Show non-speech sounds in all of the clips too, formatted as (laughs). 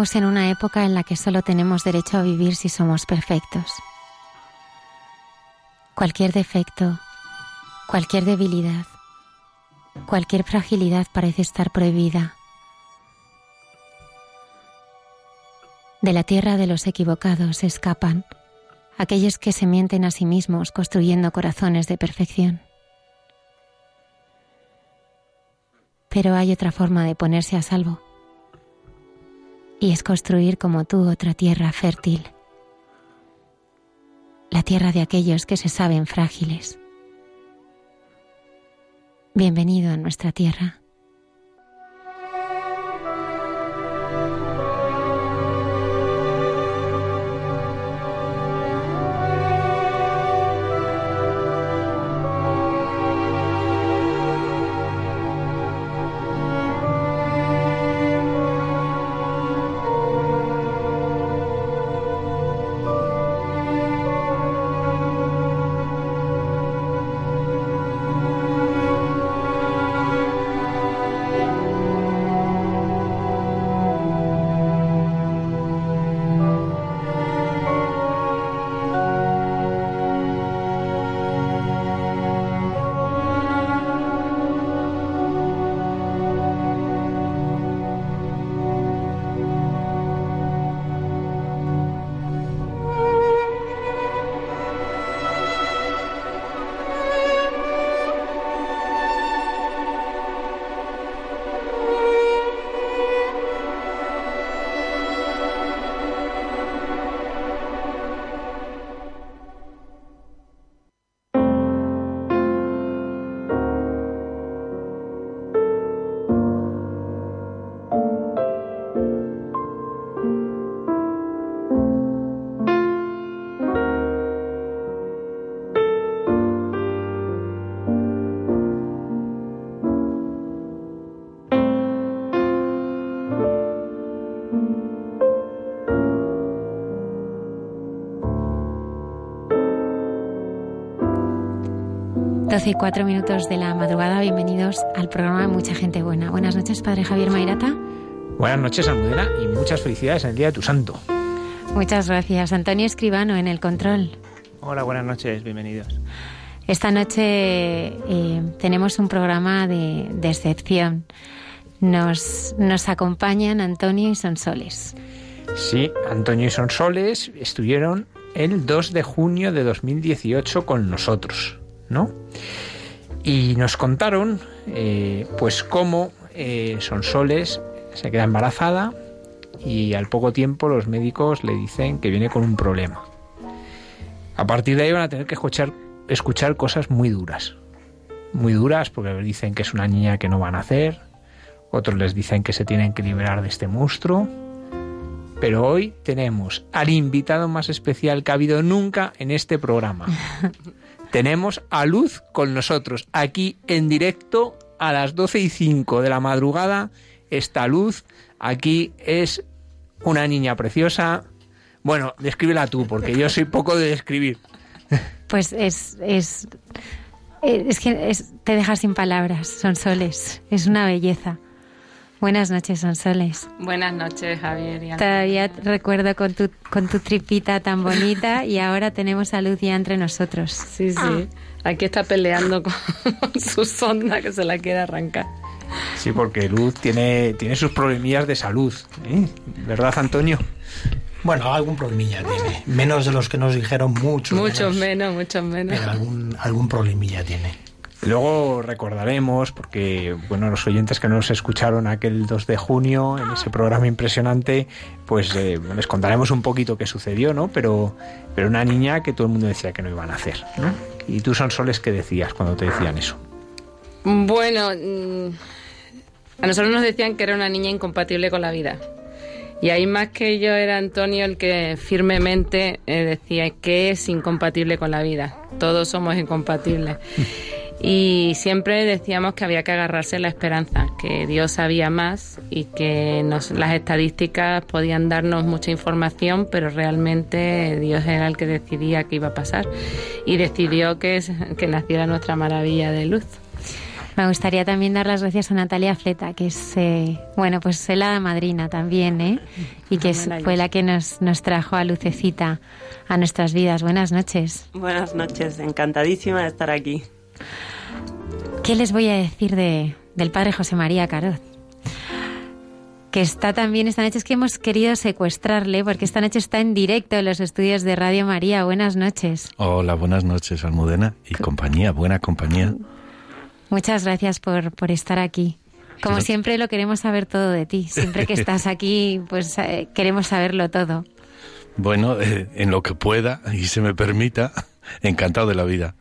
Vivimos en una época en la que solo tenemos derecho a vivir si somos perfectos. Cualquier defecto, cualquier debilidad, cualquier fragilidad parece estar prohibida. De la tierra de los equivocados escapan aquellos que se mienten a sí mismos construyendo corazones de perfección. Pero hay otra forma de ponerse a salvo y es construir como tú otra tierra fértil, la tierra de aquellos que se saben frágiles. Bienvenido a nuestra tierra. 12 y 4 minutos de la madrugada, bienvenidos al programa de Mucha Gente Buena. Buenas noches, Padre Javier Mairata. Buenas noches, Almudena, y muchas felicidades en el Día de tu Santo. Muchas gracias. Antonio Escribano en el control. Hola, buenas noches, bienvenidos. Esta noche eh, tenemos un programa de, excepción. Nos, nos acompañan Antonio y Sonsoles. Sí, Antonio y Sonsoles estuvieron el 2 de junio de 2018 con nosotros. ¿No? Y nos contaron, eh, pues, cómo eh, Sonsoles se queda embarazada y al poco tiempo los médicos le dicen que viene con un problema. A partir de ahí van a tener que escuchar, escuchar cosas muy duras. Muy duras porque dicen que es una niña que no van a hacer, otros les dicen que se tienen que liberar de este monstruo. Pero hoy tenemos al invitado más especial que ha habido nunca en este programa. (laughs) tenemos a Luz con nosotros, aquí en directo a las 12 y 5 de la madrugada. Esta Luz aquí es una niña preciosa. Bueno, descríbela tú, porque yo soy poco de describir. Pues es, es, es que te deja sin palabras, son soles, es una belleza. Buenas noches, Sonsoles. Buenas noches, Javier. Y Todavía recuerdo con tu, con tu tripita tan (laughs) bonita y ahora tenemos a Luz ya entre nosotros. Sí, sí. Aquí está peleando con (laughs) su sonda que se la quiere arrancar. Sí, porque Luz tiene, tiene sus problemillas de salud. ¿eh? ¿Verdad, Antonio? Bueno, algún problemilla tiene. Menos de los que nos dijeron mucho. Muchos menos, muchos menos. Pero algún, algún problemilla tiene. Luego recordaremos, porque bueno, los oyentes que nos escucharon aquel 2 de junio en ese programa impresionante, pues eh, les contaremos un poquito qué sucedió, ¿no? Pero, pero una niña que todo el mundo decía que no iban a hacer, ¿no? Y tú, son soles ¿qué decías cuando te decían eso? Bueno, mm, a nosotros nos decían que era una niña incompatible con la vida. Y ahí más que yo era Antonio el que firmemente eh, decía que es incompatible con la vida. Todos somos incompatibles. (laughs) Y siempre decíamos que había que agarrarse a la esperanza, que Dios sabía más y que nos, las estadísticas podían darnos mucha información, pero realmente Dios era el que decidía qué iba a pasar. Y decidió que, que naciera nuestra maravilla de luz. Me gustaría también dar las gracias a Natalia Fleta, que es, eh, bueno, pues la madrina también, ¿eh? Y que fue la que nos, nos trajo a Lucecita a nuestras vidas. Buenas noches. Buenas noches, encantadísima de estar aquí. ¿Qué les voy a decir de, del padre José María Caroz? que está también esta noche, es que hemos querido secuestrarle porque esta noche está en directo en los estudios de Radio María. Buenas noches. Hola, buenas noches, Almudena y compañía, buena compañía. Muchas gracias por, por estar aquí. Como siempre lo queremos saber todo de ti. Siempre que (laughs) estás aquí, pues eh, queremos saberlo todo. Bueno, eh, en lo que pueda y se me permita, (laughs) encantado de la vida.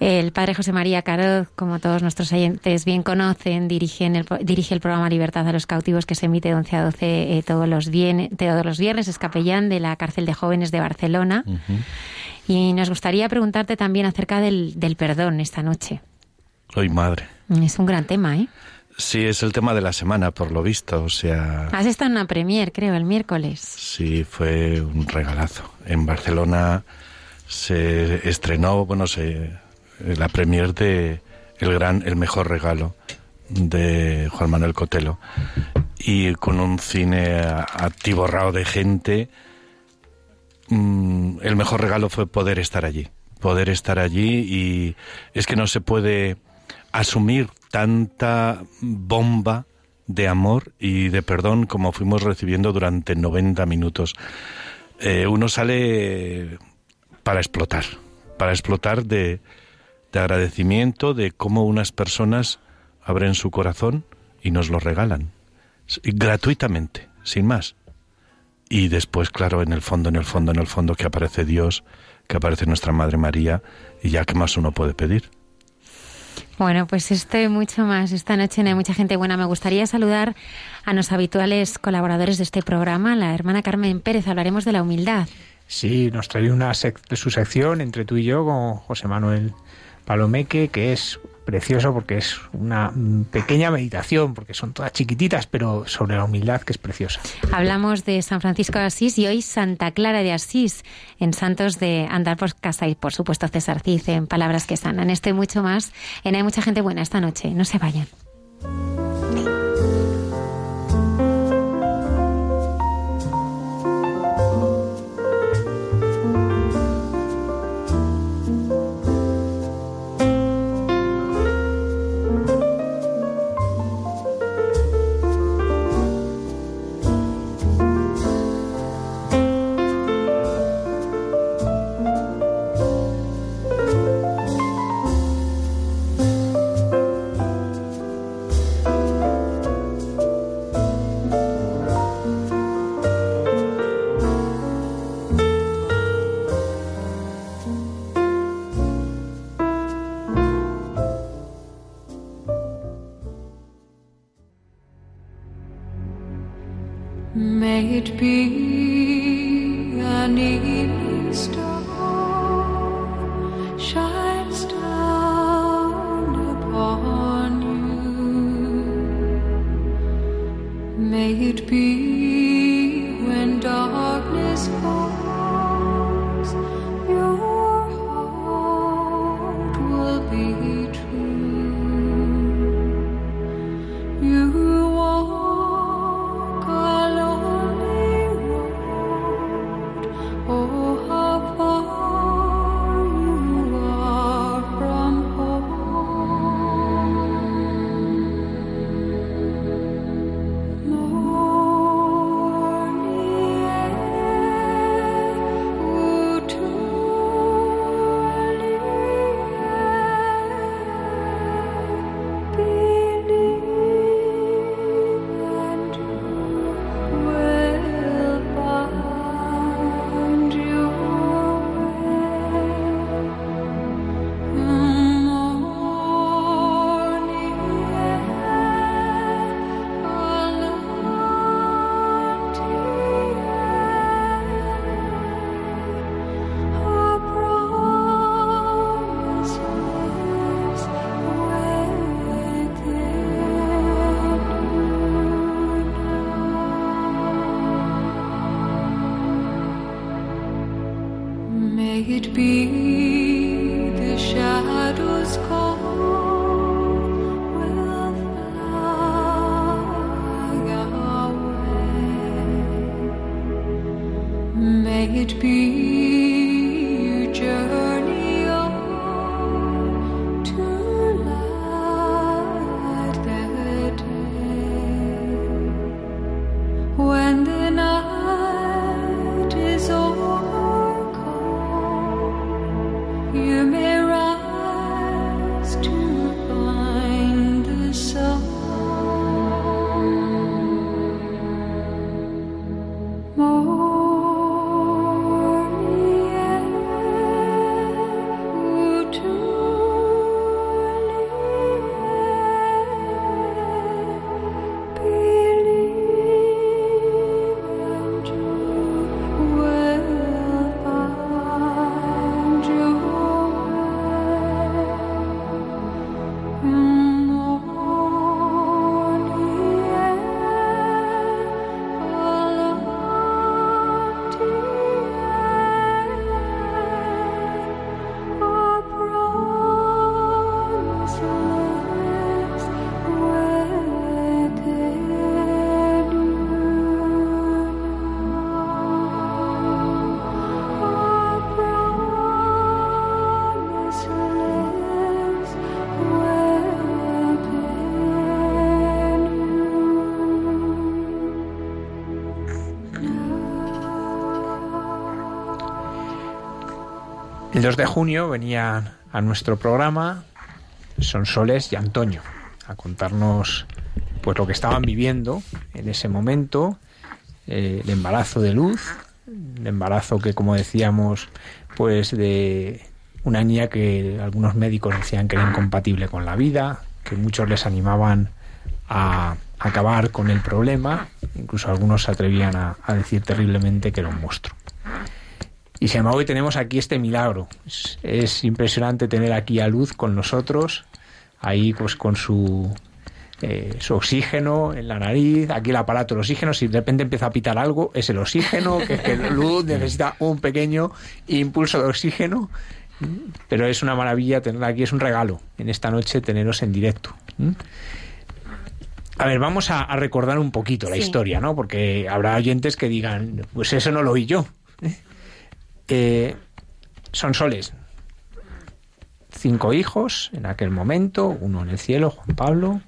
El padre José María Caroz, como todos nuestros oyentes bien conocen, dirige, el, dirige el programa Libertad a los Cautivos que se emite de 11 a 12 eh, todos, los todos los viernes. Es capellán de la cárcel de jóvenes de Barcelona. Y nos gustaría preguntarte también acerca del, perdón esta noche. Hoy madre. Es un gran tema, ¿eh? Sí, es el tema de la semana, por lo visto, o sea... Has estado en una premier, creo, el miércoles. Sí, fue un regalazo. En Barcelona se estrenó, bueno, se la premier de El Gran, El Mejor Regalo de Juan Manuel Cotelo y con un cine atiborrado de gente. Mm, el mejor regalo fue poder estar allí, poder estar allí y es que no se puede asumir tanta bomba de amor y de perdón como fuimos recibiendo durante 90 minutos. Eh, uno sale para explotar, para explotar de, de agradecimiento de cómo unas personas abren su corazón y nos lo regalan gratuitamente, sin más. Y después, claro, en el fondo, en el fondo, en el fondo, que aparece Dios, que aparece nuestra Madre María, y ya qué más uno puede pedir. Bueno, pues estoy mucho más. Esta noche no hay mucha gente buena. Me gustaría saludar a los habituales colaboradores de este programa, la hermana Carmen Pérez. Hablaremos de la humildad. Sí, nos trae una de su sección entre tú y yo con José Manuel Palomeque, que es precioso porque es una pequeña meditación, porque son todas chiquititas, pero sobre la humildad que es preciosa. Hablamos de San Francisco de Asís y hoy Santa Clara de Asís, en Santos de Andar por Casa y por supuesto César Cid en Palabras que Sanan. Estoy mucho más en Hay mucha gente buena esta noche. No se vayan. May it be an evening star shines down upon you. May it be. 2 de junio venían a nuestro programa Sonsoles y Antonio a contarnos pues lo que estaban viviendo en ese momento, eh, el embarazo de Luz, el embarazo que como decíamos pues de una niña que algunos médicos decían que era incompatible con la vida, que muchos les animaban a acabar con el problema, incluso algunos se atrevían a, a decir terriblemente que era un monstruo. Y sin embargo hoy tenemos aquí este milagro. Es, es, impresionante tener aquí a Luz con nosotros, ahí pues con su, eh, su oxígeno en la nariz, aquí el aparato de oxígeno, si de repente empieza a pitar algo, es el oxígeno, que, que Luz (laughs) necesita un pequeño impulso de oxígeno, pero es una maravilla tenerla aquí, es un regalo en esta noche teneros en directo. A ver, vamos a, a recordar un poquito la sí. historia, ¿no? Porque habrá oyentes que digan, pues eso no lo oí yo. Eh, son soles. Cinco hijos en aquel momento, uno en el cielo, Juan Pablo.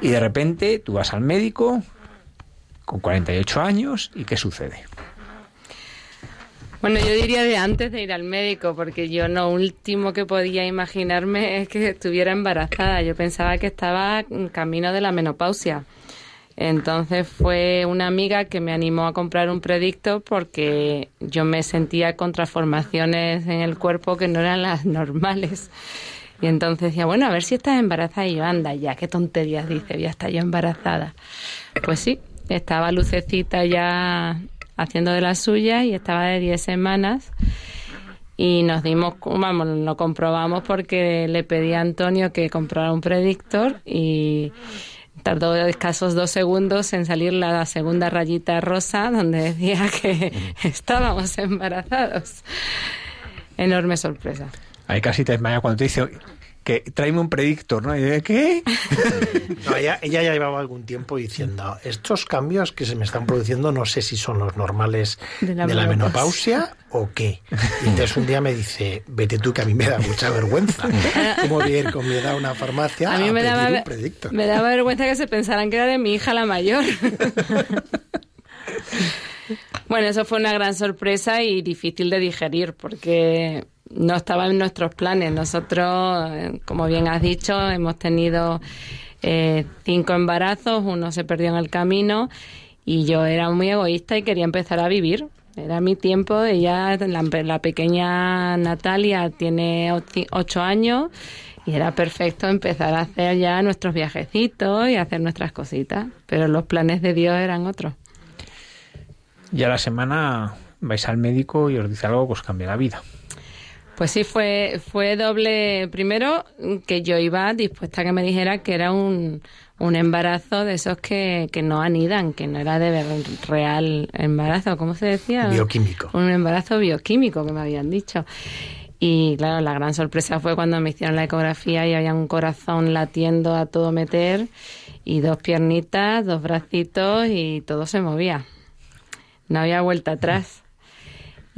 Y de repente tú vas al médico con 48 años y ¿qué sucede? Bueno, yo diría de antes de ir al médico, porque yo lo último que podía imaginarme es que estuviera embarazada. Yo pensaba que estaba en camino de la menopausia. Entonces fue una amiga que me animó a comprar un predicto porque yo me sentía con transformaciones en el cuerpo que no eran las normales. Y entonces decía, bueno, a ver si estás embarazada. Y yo, anda ya, qué tonterías dice, ya está yo embarazada. Pues sí, estaba Lucecita ya haciendo de las suyas y estaba de 10 semanas. Y nos dimos, vamos, lo comprobamos porque le pedí a Antonio que comprara un predictor y tardó escasos dos segundos en salir la segunda rayita rosa donde decía que (laughs) estábamos embarazados. Enorme sorpresa. Ahí casi te desmaya cuando te dice que tráeme un predictor, ¿no? Y de, ¿qué? No, ella, ella, ya llevaba algún tiempo diciendo, estos cambios que se me están produciendo no sé si son los normales de la, de la menopausia o qué. Y entonces un día me dice, vete tú que a mí me da mucha vergüenza. ¿Cómo voy a ir con mi edad a una farmacia a, mí a me pedir daba, un predictor? Me daba vergüenza que se pensaran que era de mi hija la mayor. (laughs) bueno, eso fue una gran sorpresa y difícil de digerir porque no estaba en nuestros planes. Nosotros, como bien has dicho, hemos tenido eh, cinco embarazos, uno se perdió en el camino y yo era muy egoísta y quería empezar a vivir. Era mi tiempo, ella, la, la pequeña Natalia tiene ocho años y era perfecto empezar a hacer ya nuestros viajecitos y hacer nuestras cositas, pero los planes de Dios eran otros. Y a la semana vais al médico y os dice algo que os cambia la vida. Pues sí, fue, fue doble. Primero, que yo iba dispuesta a que me dijera que era un, un embarazo de esos que, que no anidan, que no era de ver- real embarazo, ¿cómo se decía? Bioquímico. Un embarazo bioquímico que me habían dicho. Y claro, la gran sorpresa fue cuando me hicieron la ecografía y había un corazón latiendo a todo meter y dos piernitas, dos bracitos y todo se movía. No había vuelta atrás.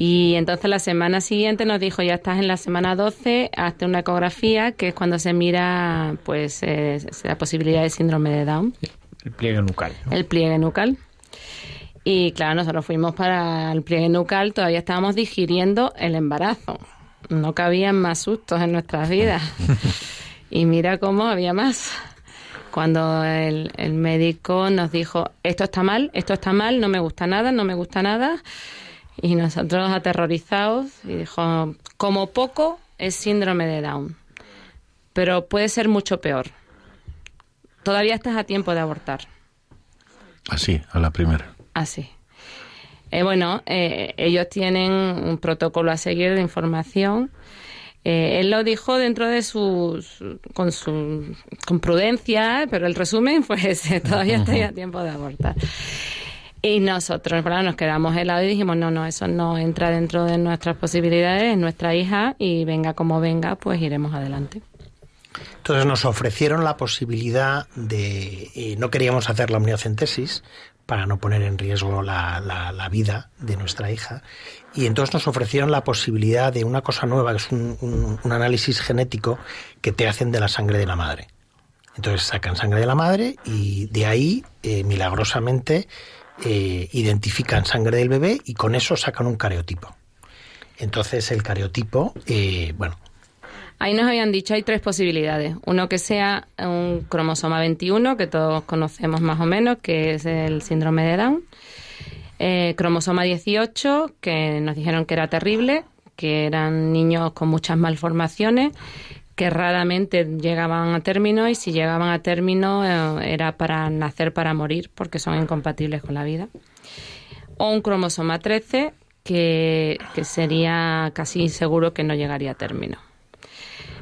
Y entonces la semana siguiente nos dijo, ya estás en la semana 12, hazte una ecografía, que es cuando se mira pues eh, la posibilidad de síndrome de Down, El pliegue nucal. ¿no? el pliegue nucal. Y claro, nosotros fuimos para el pliegue nucal, todavía estábamos digiriendo el embarazo. No cabían más sustos en nuestras vidas. (laughs) y mira cómo había más. Cuando el, el médico nos dijo, esto está mal, esto está mal, no me gusta nada, no me gusta nada. Y nosotros aterrorizados, y dijo, como poco es síndrome de Down, pero puede ser mucho peor. Todavía estás a tiempo de abortar. Así, a la primera. Así. Eh, bueno, eh, ellos tienen un protocolo a seguir de información. Eh, él lo dijo dentro de sus con su con prudencia, pero el resumen fue (laughs) ese, todavía estoy a tiempo de abortar. Y nosotros claro, nos quedamos helados y dijimos, no, no, eso no entra dentro de nuestras posibilidades, es nuestra hija y venga como venga, pues iremos adelante. Entonces nos ofrecieron la posibilidad de, eh, no queríamos hacer la amniocentesis para no poner en riesgo la, la- la vida de nuestra hija, y entonces nos ofrecieron la posibilidad de una cosa nueva, que es un, un- un análisis genético que te hacen de la sangre de la madre. Entonces sacan sangre de la madre y de ahí, eh, milagrosamente, eh, identifican sangre del bebé y con eso sacan un cariotipo. Entonces el cariotipo, eh, bueno, Ahí nos habían dicho hay tres posibilidades. Uno que sea un cromosoma 21, que todos conocemos más o menos, que es el síndrome de Down. Eh, cromosoma 18, que nos dijeron que era terrible, que eran niños con muchas malformaciones, que raramente llegaban a término y si llegaban a término eh, era para nacer para morir, porque son incompatibles con la vida. O un cromosoma 13, que, que sería casi seguro que no llegaría a término.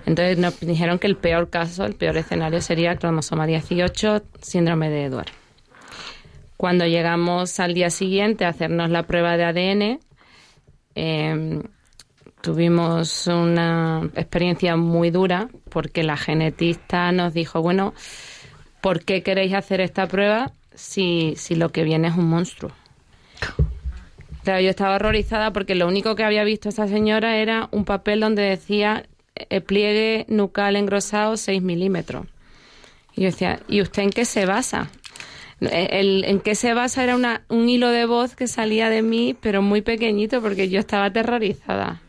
Entonces nos dijeron que el peor caso, el peor escenario sería cromosoma 18, síndrome de Edward. Cuando llegamos al día siguiente a hacernos la prueba de ADN, eh, tuvimos una experiencia muy dura porque la genetista nos dijo, bueno, ¿por qué queréis hacer esta prueba si, si lo que viene es un monstruo? Claro, yo estaba horrorizada porque lo único que había visto esa señora era un papel donde decía eh, pliegue nucal engrosado 6 milímetros. Y yo decía, ¿y usted en qué se basa? Eh, El, en qué se basa era una, un hilo de voz que salía de mí, pero muy pequeñito, porque yo estaba aterrorizada.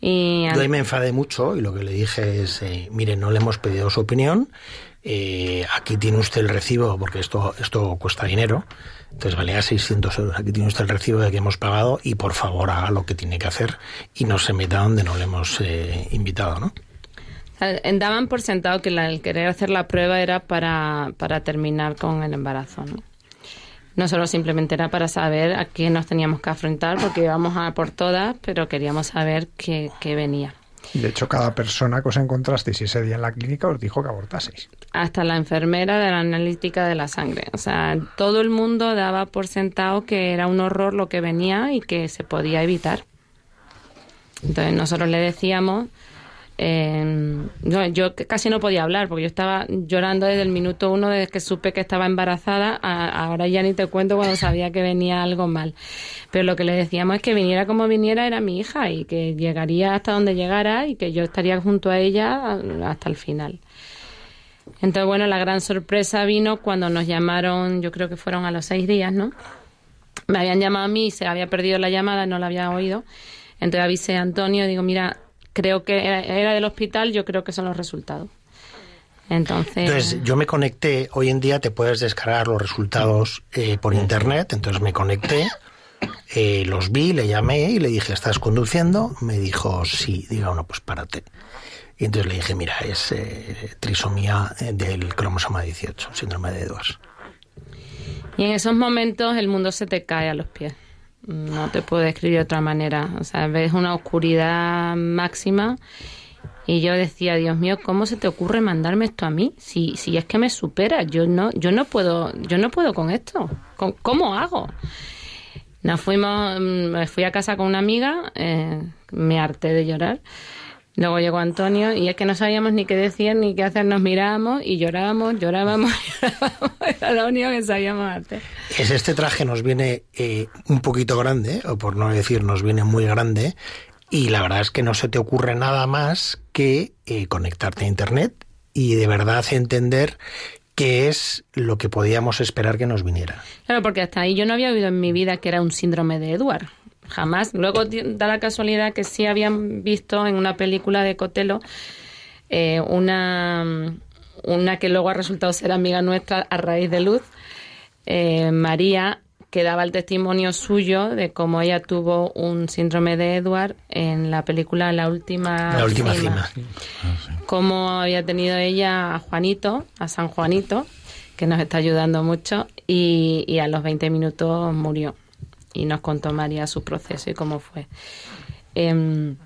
Y Yo ahí me enfadé mucho y lo que le dije es, eh, mire, no le hemos pedido su opinión, eh, aquí tiene usted el recibo, porque esto, esto cuesta dinero, entonces valía 600 euros, aquí tiene usted el recibo de que hemos pagado y por favor haga lo que tiene que hacer y no se meta donde no le hemos eh, invitado, ¿no? Daban por sentado que la- el querer hacer la prueba era para, para terminar con el embarazo, ¿no? No solo simplemente era para saber a qué nos teníamos que afrontar, porque íbamos a por todas, pero queríamos saber qué, qué venía. De hecho, cada persona que os encontrasteis ese día en la clínica os dijo que abortaseis. Hasta la enfermera de la analítica de la sangre. O sea, todo el mundo daba por sentado que era un horror lo que venía y que se podía evitar. Entonces nosotros le decíamos, eh, yo, casi no podía hablar porque yo estaba llorando desde el minuto uno desde que supe que estaba embarazada, a- ahora ya ni te cuento cuando sabía que venía algo mal. Pero lo que le decíamos es que viniera como viniera era mi hija y que llegaría hasta donde llegara y que yo estaría junto a ella hasta el final. Entonces, bueno, la gran sorpresa vino cuando nos llamaron, yo creo que fueron a los seis días, ¿no? Me habían llamado a mí, se había perdido la llamada, no la había oído. Entonces avisé a Antonio, digo, mira, creo que era, era del hospital, yo creo que son los resultados. Entonces, Entonces yo me conecté, hoy en día te puedes descargar los resultados eh, por internet, entonces me conecté, eh, los vi, le llamé y le dije, ¿estás conduciendo? Me dijo, sí, diga, bueno, pues párate. Y entonces le dije, mira, es eh, trisomía eh, del cromosoma 18, síndrome de Edwards. y en esos momentos el mundo se te cae a los pies. No te puedo describir de otra manera. O sea, ves una oscuridad máxima Y yo decía, Dios mío, ¿cómo se te ocurre mandarme esto a mí? Si, si es que me supera, yo no, yo no puedo, yo no puedo con esto. ¿Cómo, hago? Nos fuimos, mm, me fui a casa con una amiga, eh, me harté de llorar. Luego llegó Antonio y es que no sabíamos ni qué decir ni qué hacer, nos mirábamos y llorábamos, llorábamos, (laughs) llorábamos. Era lo único que sabíamos hacer. Es este traje nos viene eh, un poquito grande, o por no decir nos viene muy grande, y la verdad es que no se te ocurre nada más que eh, conectarte a Internet y de verdad entender qué es lo que podíamos esperar que nos viniera. Claro, porque hasta ahí yo no había oído en mi vida que era un síndrome de Edward. Jamás. Luego da la casualidad que sí habían visto en una película de Cotelo eh, una, una que luego ha resultado ser amiga nuestra a raíz de Luz, eh, María, que daba el testimonio suyo de cómo ella tuvo un síndrome de Edward en la película La Última, La última cima. cómo había tenido ella a Juanito, a San Juanito, que nos está ayudando mucho, y, y a los 20 minutos murió. Y nos contó María su proceso y cómo fue. Em,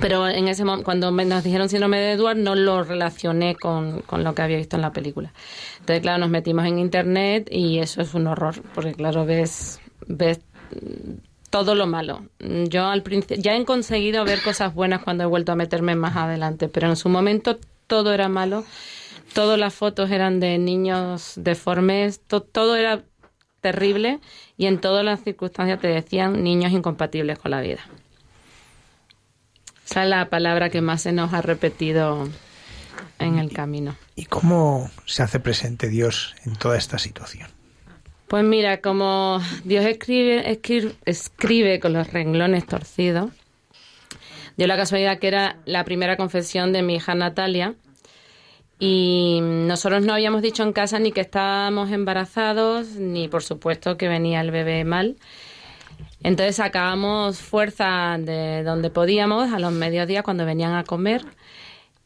pero en ese momento, cuando me- nos dijeron síndrome de Edward, no lo relacioné con, con lo que había visto en la película. Entonces, claro, nos metimos en internet y eso es un horror, porque claro, ves, ves todo lo malo. Yo al principio ya he conseguido ver cosas buenas cuando he vuelto a meterme más adelante, pero en su momento todo era malo. Todas las fotos eran de niños deformes, to- todo era terrible y en todas las circunstancias te decían niños incompatibles con la vida. Esa es la palabra que más se nos ha repetido en el camino. ¿Y cómo se hace presente Dios en toda esta situación? Pues mira, como Dios escribe, escribe, escribe con los renglones torcidos, dio la casualidad que era la primera confesión de mi hija Natalia y nosotros no habíamos dicho en casa ni que estábamos embarazados, ni por supuesto que venía el bebé mal. Entonces sacábamos fuerza de donde podíamos a los mediodías cuando venían a comer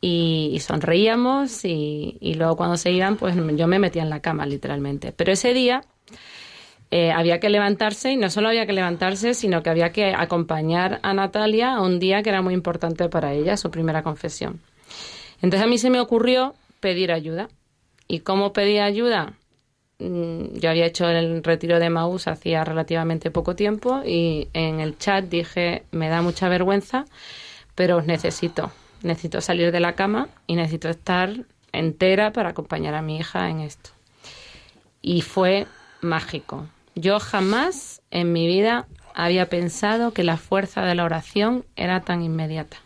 y, sonreíamos y, y luego cuando se iban pues yo me metía en la cama literalmente. Pero ese día eh, había que levantarse y no solo había que levantarse, sino que había que acompañar a Natalia a un día que era muy importante para ella, su primera confesión. Entonces a mí se me ocurrió pedir ayuda. ¿Y cómo pedí ayuda? Mm, Yo había hecho el retiro de Maús hacía relativamente poco tiempo y en el chat dije, me da mucha vergüenza, pero os necesito. Necesito salir de la cama y necesito estar entera para acompañar a mi hija en esto. Y fue mágico. Yo jamás en mi vida había pensado que la fuerza de la oración era tan inmediata.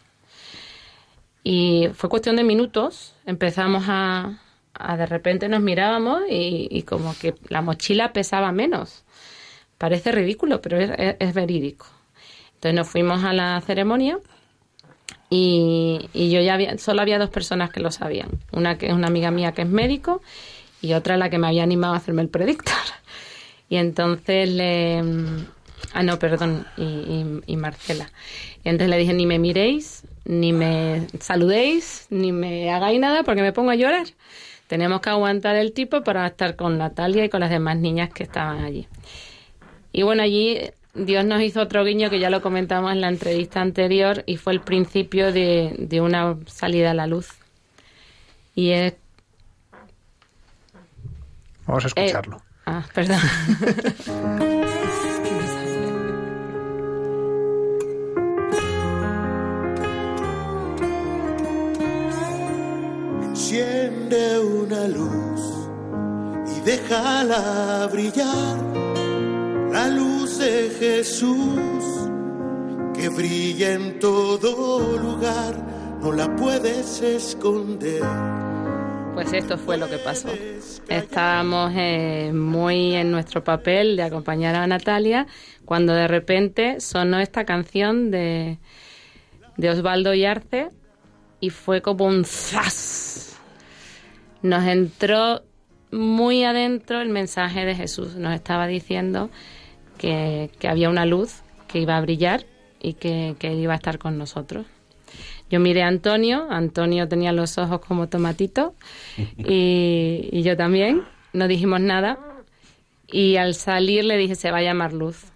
Y fue cuestión de minutos. Empezamos a, a de repente nos mirábamos y, y como que la mochila pesaba menos. Parece ridículo, pero es, es- es verídico. Entonces nos fuimos a la ceremonia y, y yo ya había, solo había dos personas que lo sabían. Una que es una amiga mía que es médico y otra la que me había animado a hacerme el predictor. Y entonces le... Ah, no, perdón, y, y- y Marcela. Y entonces le dije, ni me miréis, ni me saludéis, ni me hagáis nada porque me pongo a llorar. Tenemos que aguantar el tipo para estar con Natalia y con las demás niñas que estaban allí. Y bueno, allí Dios nos hizo otro guiño que ya lo comentamos en la entrevista anterior y fue el principio de, de una salida a la luz. Y es... Vamos a escucharlo. eh, ah, perdón. (laughs) Enciende una luz y déjala brillar, la luz de Jesús que brilla en todo lugar, no la puedes esconder. Pues esto fue lo que pasó. Estábamos eh, muy en nuestro papel de acompañar a Natalia cuando de repente sonó esta canción de, de Osvaldo Yarce y fue como un zas. Nos entró muy adentro el mensaje de Jesús. Nos estaba diciendo que, que había una luz que iba a brillar y que, que él iba a estar con nosotros. Yo miré a Antonio, Antonio tenía los ojos como tomatitos (laughs) y, y yo también, no dijimos nada y al salir le dije se va a llamar Luz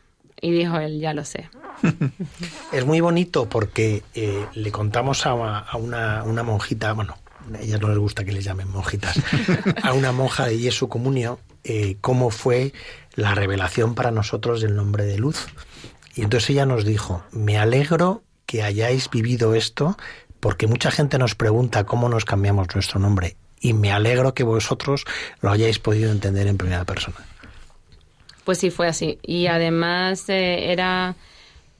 y dijo él, ya lo sé. (laughs) Es muy bonito porque eh, le contamos a, a una, una monjita, bueno, a ellas no les gusta que les llamen monjitas, a una monja de Jesu Comunio, eh, cómo fue la revelación para nosotros del nombre de luz. Y entonces ella nos dijo, me alegro que hayáis vivido esto, porque mucha gente nos pregunta cómo nos cambiamos nuestro nombre. Y me alegro que vosotros lo hayáis podido entender en primera persona. Pues sí, fue así. Y además eh, era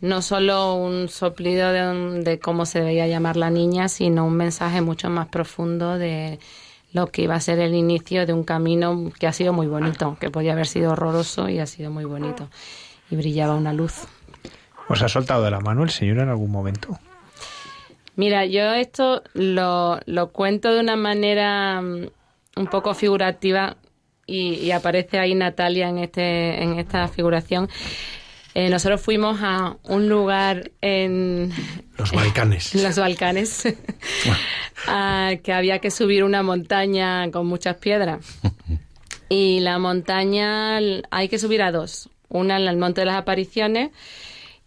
no solo un soplido de, un- de cómo se debía llamar la niña, sino un mensaje mucho más profundo de lo que iba a ser el inicio de un camino que ha sido muy bonito, que podía haber sido horroroso y ha sido muy bonito. Y brillaba una luz. ¿Os ha soltado de la mano el Señor en algún momento? Mira, yo esto lo, lo cuento de una manera mm, un poco figurativa y, y aparece ahí Natalia en, este, en esta figuración. Eh, nosotros fuimos a un lugar en Los Balcanes. en (laughs) los Balcanes a (laughs) que había que subir una montaña con muchas piedras. (laughs) Y la montaña hay que subir a dos. Una en el Monte de las Apariciones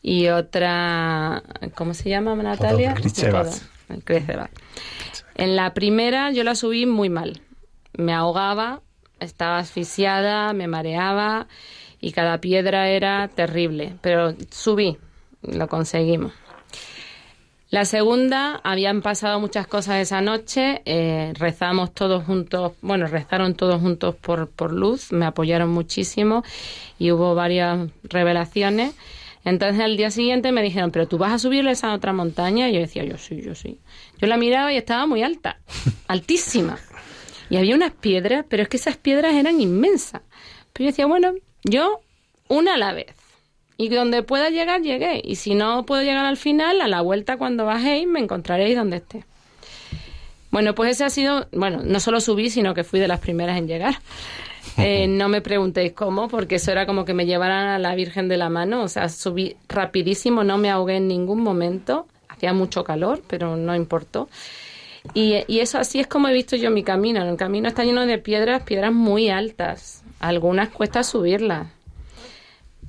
y otra, ¿cómo se llama Natalia? En la primera yo la subí muy mal. Me ahogaba, estaba asfixiada, me mareaba y cada piedra era terrible. Pero subí, lo conseguimos. La segunda, habían pasado muchas cosas esa noche, eh, rezamos todos juntos, bueno, rezaron todos juntos por, por luz, me apoyaron muchísimo y hubo varias revelaciones. Entonces al día siguiente me dijeron, pero tú vas a subirle esa otra montaña. Y yo decía, yo sí, yo sí. Yo la miraba y estaba muy alta, (laughs) altísima. Y había unas piedras, pero es que esas piedras eran inmensas. Pero yo decía, bueno, yo una a la vez. Y donde pueda llegar, llegué. Y si no puedo llegar al final, a la vuelta cuando bajéis, me encontraréis donde esté. Bueno, pues ese ha sido, bueno, no solo subí, sino que fui de las primeras en llegar. (laughs) Eh, no me preguntéis cómo, porque eso era como que me llevaran a la Virgen de la mano. O sea, subí rapidísimo, no me ahogué en ningún momento. Hacía mucho calor, pero no importó. Y, y eso así es como he visto yo mi camino. El camino está lleno de piedras, piedras muy altas. Algunas cuesta subirlas.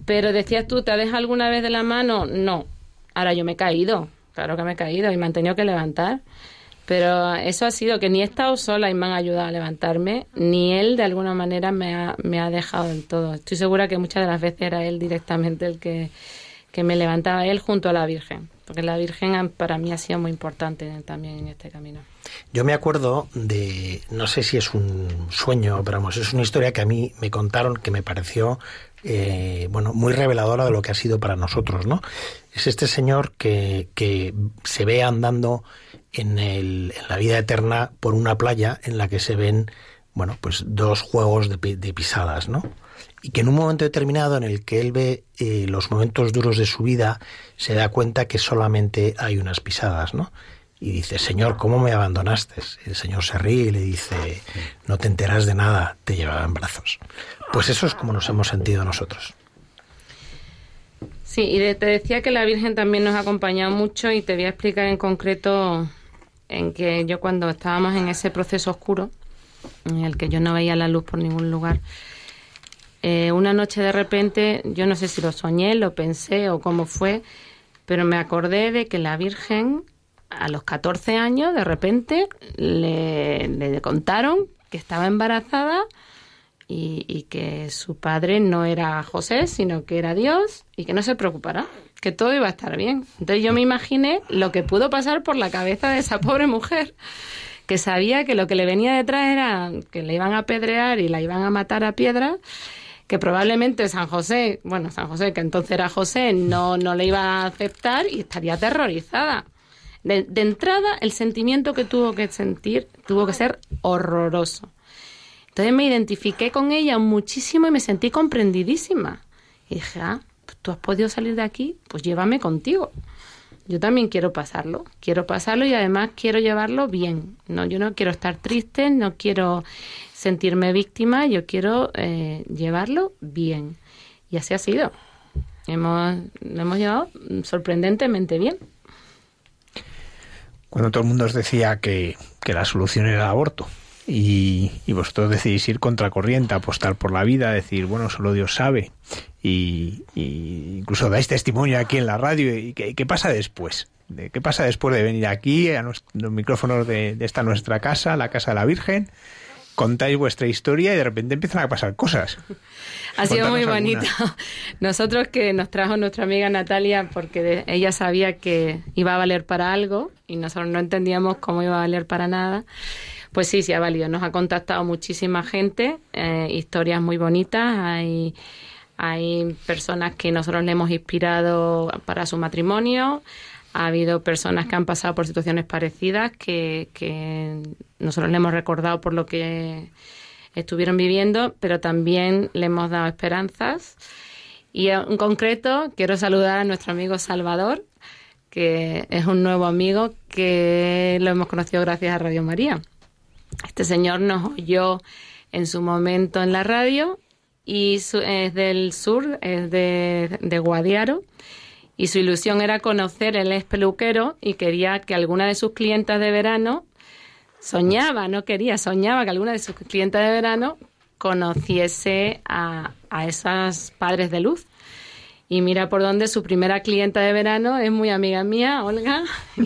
Pero decías tú, ¿te has dejado alguna vez de la mano? No. Ahora yo me he caído. Claro que me he caído y me han tenido que levantar. Pero eso ha sido que ni he estado sola y me han ayudado a levantarme, ni él de alguna manera me ha, me ha dejado del todo. Estoy segura que muchas de las veces era él directamente el que, que me levantaba, él junto a la Virgen. Porque la Virgen para mí ha sido muy importante también en este camino. Yo me acuerdo de, no sé si es un sueño, pero vamos, es una historia que a mí me contaron que me pareció, eh, bueno, muy reveladora de lo que ha sido para nosotros, ¿no? Es este señor que, que se ve andando en, el, en la vida eterna por una playa en la que se ven, bueno, pues dos juegos de, de pisadas, ¿no? Y que en un momento determinado en el que él ve eh, los momentos duros de su vida, se da cuenta que solamente hay unas pisadas, ¿no? Y dice, Señor, ¿cómo me abandonaste? El Señor se ríe y le dice, no te enteras de nada, te llevaba en brazos. Pues eso es como nos hemos sentido nosotros. Sí, y te decía que la Virgen también nos ha acompañado mucho y te voy a explicar en concreto en que yo cuando estábamos en ese proceso oscuro, en el que yo no veía la luz por ningún lugar, eh, una noche de repente, yo no sé si lo soñé, lo pensé o cómo fue, pero me acordé de que la Virgen a los 14 años de repente le, le contaron que estaba embarazada y, y que su padre no era José, sino que era Dios y que no se preocupara, que todo iba a estar bien. Entonces yo me imaginé lo que pudo pasar por la cabeza de esa pobre mujer, que sabía que lo que le venía detrás era que le iban a apedrear y la iban a matar a piedra, que probablemente San José, bueno, San José, que entonces era José, no, no le iba a aceptar y estaría aterrorizada. De, de entrada, el sentimiento que tuvo que sentir tuvo que ser horroroso. Entonces me identifiqué con ella muchísimo y me sentí comprendidísima. Y dije, ah, pues tú has podido salir de aquí, pues llévame contigo. Yo también quiero pasarlo, quiero pasarlo y además quiero llevarlo bien. No, yo no quiero estar triste, no quiero sentirme víctima, yo quiero eh, llevarlo bien. Y así ha sido. Hemos, lo hemos llevado sorprendentemente bien. Cuando todo el mundo os decía que, que la solución era el aborto y, y vosotros decidís ir contracorriente, apostar por la vida, decir, bueno, solo Dios sabe y, y incluso dais testimonio aquí en la radio. ¿Y qué, qué pasa después? ¿De ¿Qué pasa después de venir aquí a los micrófonos de, de esta nuestra casa, la casa de la Virgen? Contáis vuestra historia y de repente empiezan a pasar cosas. Ha sido muy bonito. alguna. (laughs) Nosotros que nos trajo nuestra amiga Natalia porque de- ella sabía que iba a valer para algo y nosotros no entendíamos cómo iba a valer para nada. Pues sí, sí ha valido. Nos ha contactado muchísima gente, eh, historias muy bonitas. Hay, hay personas que nosotros le hemos inspirado para su matrimonio. Ha habido personas que han pasado por situaciones parecidas que, nosotros le hemos recordado por lo que estuvieron viviendo, pero también le hemos dado esperanzas. Y en concreto quiero saludar a nuestro amigo Salvador, que es un nuevo amigo que lo hemos conocido gracias a Radio María. Este señor nos oyó en su momento en la radio y su- es del sur, es de, de Guadiaro. Y su ilusión era conocer, él es peluquero y quería que alguna de sus clientas de verano soñaba, no quería, soñaba que alguna de sus clientes de verano conociese a, a esas padres de luz. Y mira por dónde su primera clienta de verano es muy amiga mía, Olga. (laughs)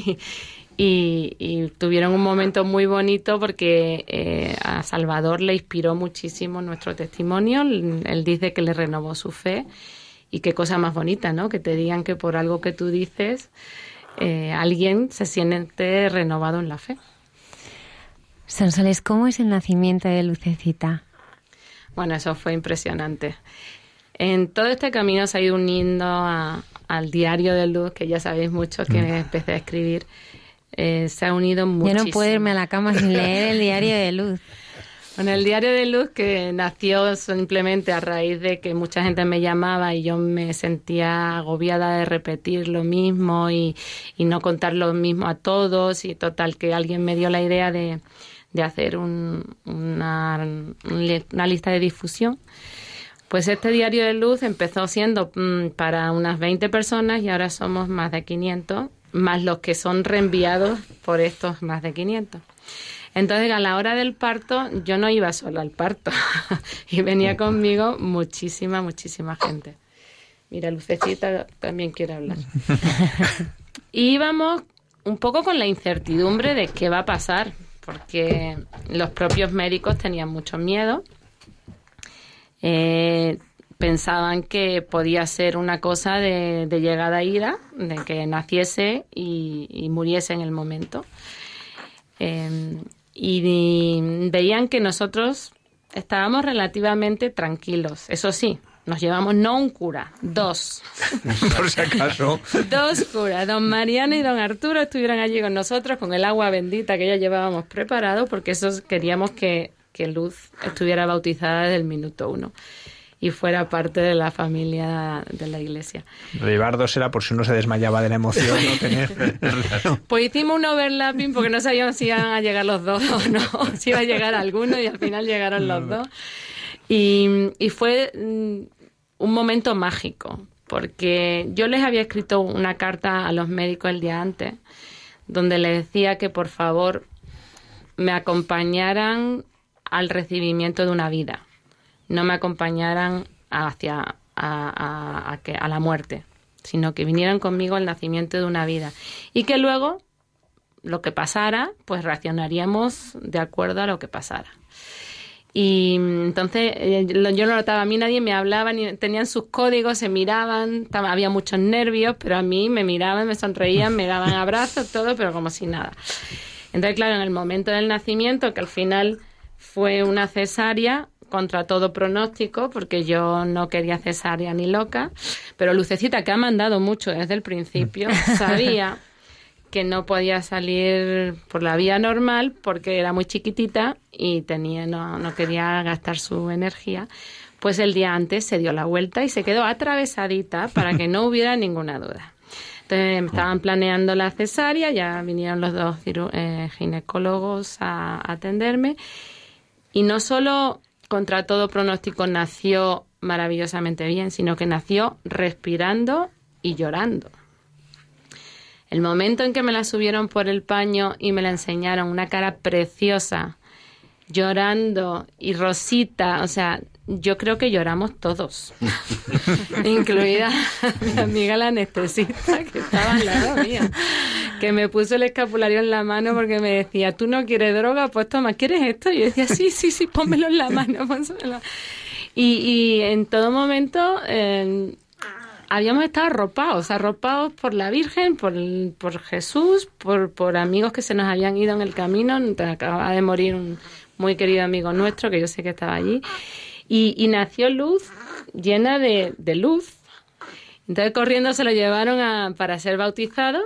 y- y tuvieron un momento muy bonito porque eh, a Salvador le inspiró muchísimo nuestro testimonio. Él dice que le renovó su fe. Y qué cosa más bonita, ¿no? Que te digan que por algo que tú dices, eh, alguien se siente renovado en la fe. Sonsoles, ¿cómo es el nacimiento de Lucecita? Bueno, eso fue impresionante. En todo este camino se ha ido uniendo a- al diario de luz, que ya sabéis mucho que Mm. empecé a escribir. Eh, se ha unido Yo muchísimo. no puedo irme a la cama sin leer el diario de Luz. (laughs) Bueno, el diario de luz que nació simplemente a raíz de que mucha gente me llamaba y yo me sentía agobiada de repetir lo mismo y, y no contar lo mismo a todos y total que alguien me dio la idea de, de hacer un- una, una lista de difusión. Pues este diario de luz empezó siendo mm, para unas 20 personas y ahora somos más de 500, más los que son reenviados por estos más de 500. Entonces, a la hora del parto, yo no iba sola al parto (laughs) y venía conmigo muchísima, muchísima gente. Mira, Lucecita también quiere hablar. Y (laughs) íbamos un poco con la incertidumbre de qué va a pasar, porque los propios médicos tenían mucho miedo. Eh, pensaban que podía ser una cosa de, de llegada a ida, de que naciese y, y muriese en el momento. Eh, y veían que nosotros estábamos relativamente tranquilos. Eso sí, nos llevamos no un cura, dos. (laughs) Por si acaso. Dos curas, don Mariano y don Arturo estuvieron allí con nosotros con el agua bendita que ya llevábamos preparado porque eso queríamos que, que Luz estuviera bautizada desde el minuto uno y fuera parte de la familia de la iglesia. Dos era por si uno se desmayaba de la emoción, no (laughs) tener. Pues hicimos un overlapping porque no sabíamos si iban a llegar los dos o no, (laughs) si iba a llegar alguno y al final llegaron los dos. Y, y fue mm, un momento mágico porque yo les había escrito una carta a los médicos el día antes donde les decía que por favor me acompañaran al recibimiento de una vida, no me acompañaran hacia a, a- a que, a la muerte, sino que vinieran conmigo al nacimiento de una vida y que luego lo que pasara, pues reaccionaríamos de acuerdo a lo que pasara. Y mm, entonces eh, yo lo notaba, a mí nadie me hablaba, ni, tenían sus códigos, se miraban, había muchos nervios, pero a mí me miraban, me sonreían, me daban (laughs) abrazos, todo, pero como si nada. Entonces, claro, en el momento del nacimiento, que al final fue una cesárea contra todo pronóstico, porque yo no quería cesárea ni loca, pero Lucecita, que ha mandado mucho desde el principio, (laughs) sabía que no podía salir por la vía normal porque era muy chiquitita y tenía no, no quería gastar su energía. Pues el día antes se dio la vuelta y se quedó atravesadita para que no hubiera ninguna duda. Entonces estaban planeando la cesárea, ya vinieron los dos eh, ginecólogos a, a atenderme y no solo contra todo pronóstico nació maravillosamente bien, sino que nació respirando y llorando. El momento en que me la subieron por el paño y me la enseñaron, una cara preciosa, llorando y rosita, o sea, yo creo que lloramos todos, (laughs) incluida (laughs) mi amiga la anestesista que estaba al lado mía, que me puso el escapulario en la mano porque me decía, tú no quieres droga, pues toma, ¿quieres esto? Y yo decía, sí, sí, sí, pónmelo en la mano, (laughs) pónselo. Y, y en todo momento... eh, habíamos estado arropados, arropados por la Virgen, por, por Jesús, por, por amigos que se nos habían ido en el camino. Acaba de morir un muy querido amigo nuestro, que yo sé que estaba allí. Y, y nació Luz, llena de, de luz. Entonces corriendo se lo llevaron a, para ser bautizado,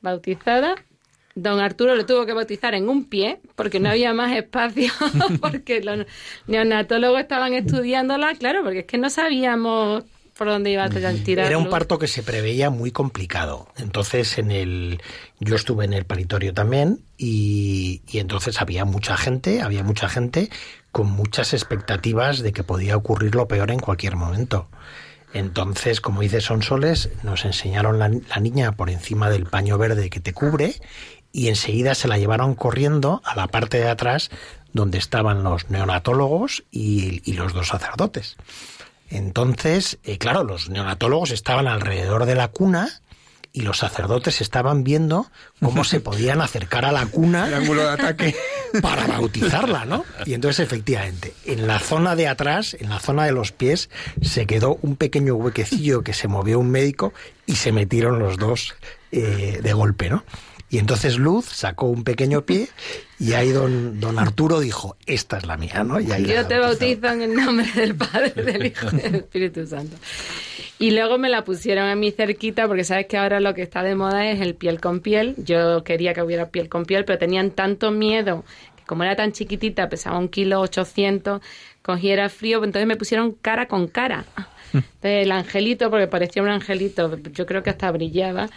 bautizada. Don Arturo le tuvo que bautizar en un pie porque no había más espacio, (laughs) porque los neonatólogos estaban estudiándola, claro, porque es que no sabíamos por dónde iba a tirar. Era un parto que se preveía muy complicado. Entonces, en el, yo estuve en el paritorio también y, y entonces había mucha gente, había mucha gente con muchas expectativas de que podía ocurrir lo peor en cualquier momento. Entonces, como dice Sonsoles, nos enseñaron la, niña por encima del paño verde que te cubre y enseguida se la llevaron corriendo a la parte de atrás donde estaban los neonatólogos y, y los dos sacerdotes. Entonces, eh, claro, los neonatólogos estaban alrededor de la cuna y los sacerdotes estaban viendo cómo se (laughs) podían acercar a la cuna El ángulo de ataque. (laughs) para bautizarla, ¿no? Y entonces, efectivamente, en la zona de atrás, en la zona de los pies, se quedó un pequeño huequecillo que se movió un médico y se metieron los dos eh, de golpe, ¿no? Y entonces Luz sacó un pequeño pie y ahí don, don Arturo dijo, esta es la mía, ¿no? Y ahí Yo te bautizo en el nombre del Padre, del Hijo y del Espíritu Santo. Y luego me la pusieron a mí cerquita porque sabes que ahora lo que está de moda es el piel con piel. Yo quería que hubiera piel con piel, pero tenían tanto miedo que como era tan chiquitita, pesaba un kilo ochocientos, cogiera frío, entonces me pusieron cara con cara. (laughs) Entonces, el angelito, porque parecía un angelito, yo creo que hasta brillaba,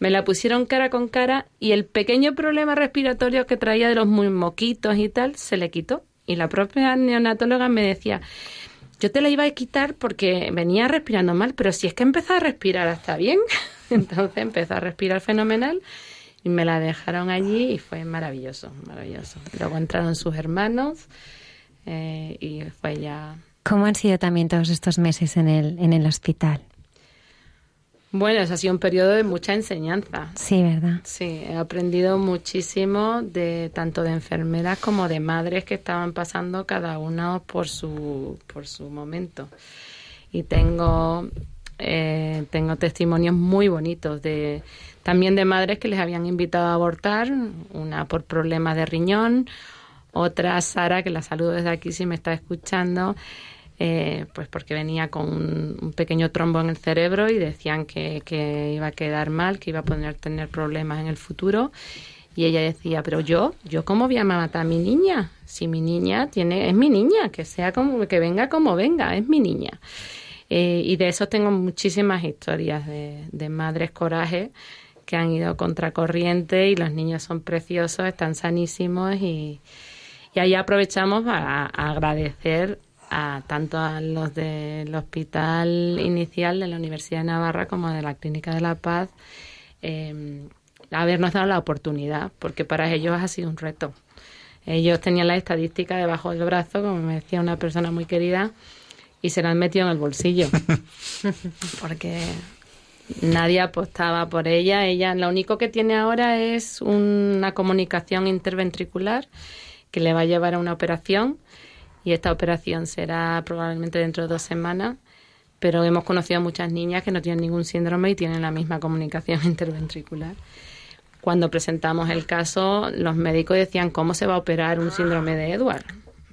me la pusieron cara con cara y el pequeño problema respiratorio que traía de los muy moquitos y tal se le quitó. Y la propia neonatóloga me decía, yo te la iba a quitar porque venía respirando mal, pero si es que empezó a respirar hasta bien. (laughs) Entonces empezó a respirar fenomenal y me la dejaron allí y fue maravilloso, maravilloso. Luego entraron sus hermanos eh, y fue ya... ¿Cómo han sido también todos estos meses en el, en el hospital? Bueno, eso ha sido un periodo de mucha enseñanza. Sí, ¿verdad? Sí, he aprendido muchísimo de tanto de enfermeras como de madres que estaban pasando cada una por su por su momento. Y tengo eh, tengo testimonios muy bonitos de también de madres que les habían invitado a abortar, una por problemas de riñón, otra Sara que la saludo desde aquí si me está escuchando. Eh, pues porque venía con un, pequeño trombo en el cerebro y decían que, que iba a quedar mal, que iba a poder tener problemas en el futuro. Y ella decía, pero yo, yo cómo voy a matar a mi niña, si mi niña tiene, es mi niña, que sea como, que venga como venga, es mi niña. Eh, y de eso tengo muchísimas historias de, de madres coraje que han ido contracorriente y los niños son preciosos, están sanísimos y, y ahí aprovechamos a, a agradecer a tanto a los del hospital inicial de la Universidad de Navarra como de la Clínica de la Paz eh, habernos dado la oportunidad, porque para ellos ha sido un reto. Ellos tenían la estadística debajo del brazo, como me decía una persona muy querida, y se la han metido en el bolsillo, (laughs) porque nadie apostaba por ella. Ella lo único que tiene ahora es una comunicación interventricular que le va a llevar a una operación y esta operación será probablemente dentro de dos semanas. Pero hemos conocido a muchas niñas que no tienen ningún síndrome y tienen la misma comunicación (laughs) interventricular. Cuando presentamos el caso, los médicos decían, ¿cómo se va a operar un síndrome de Edward?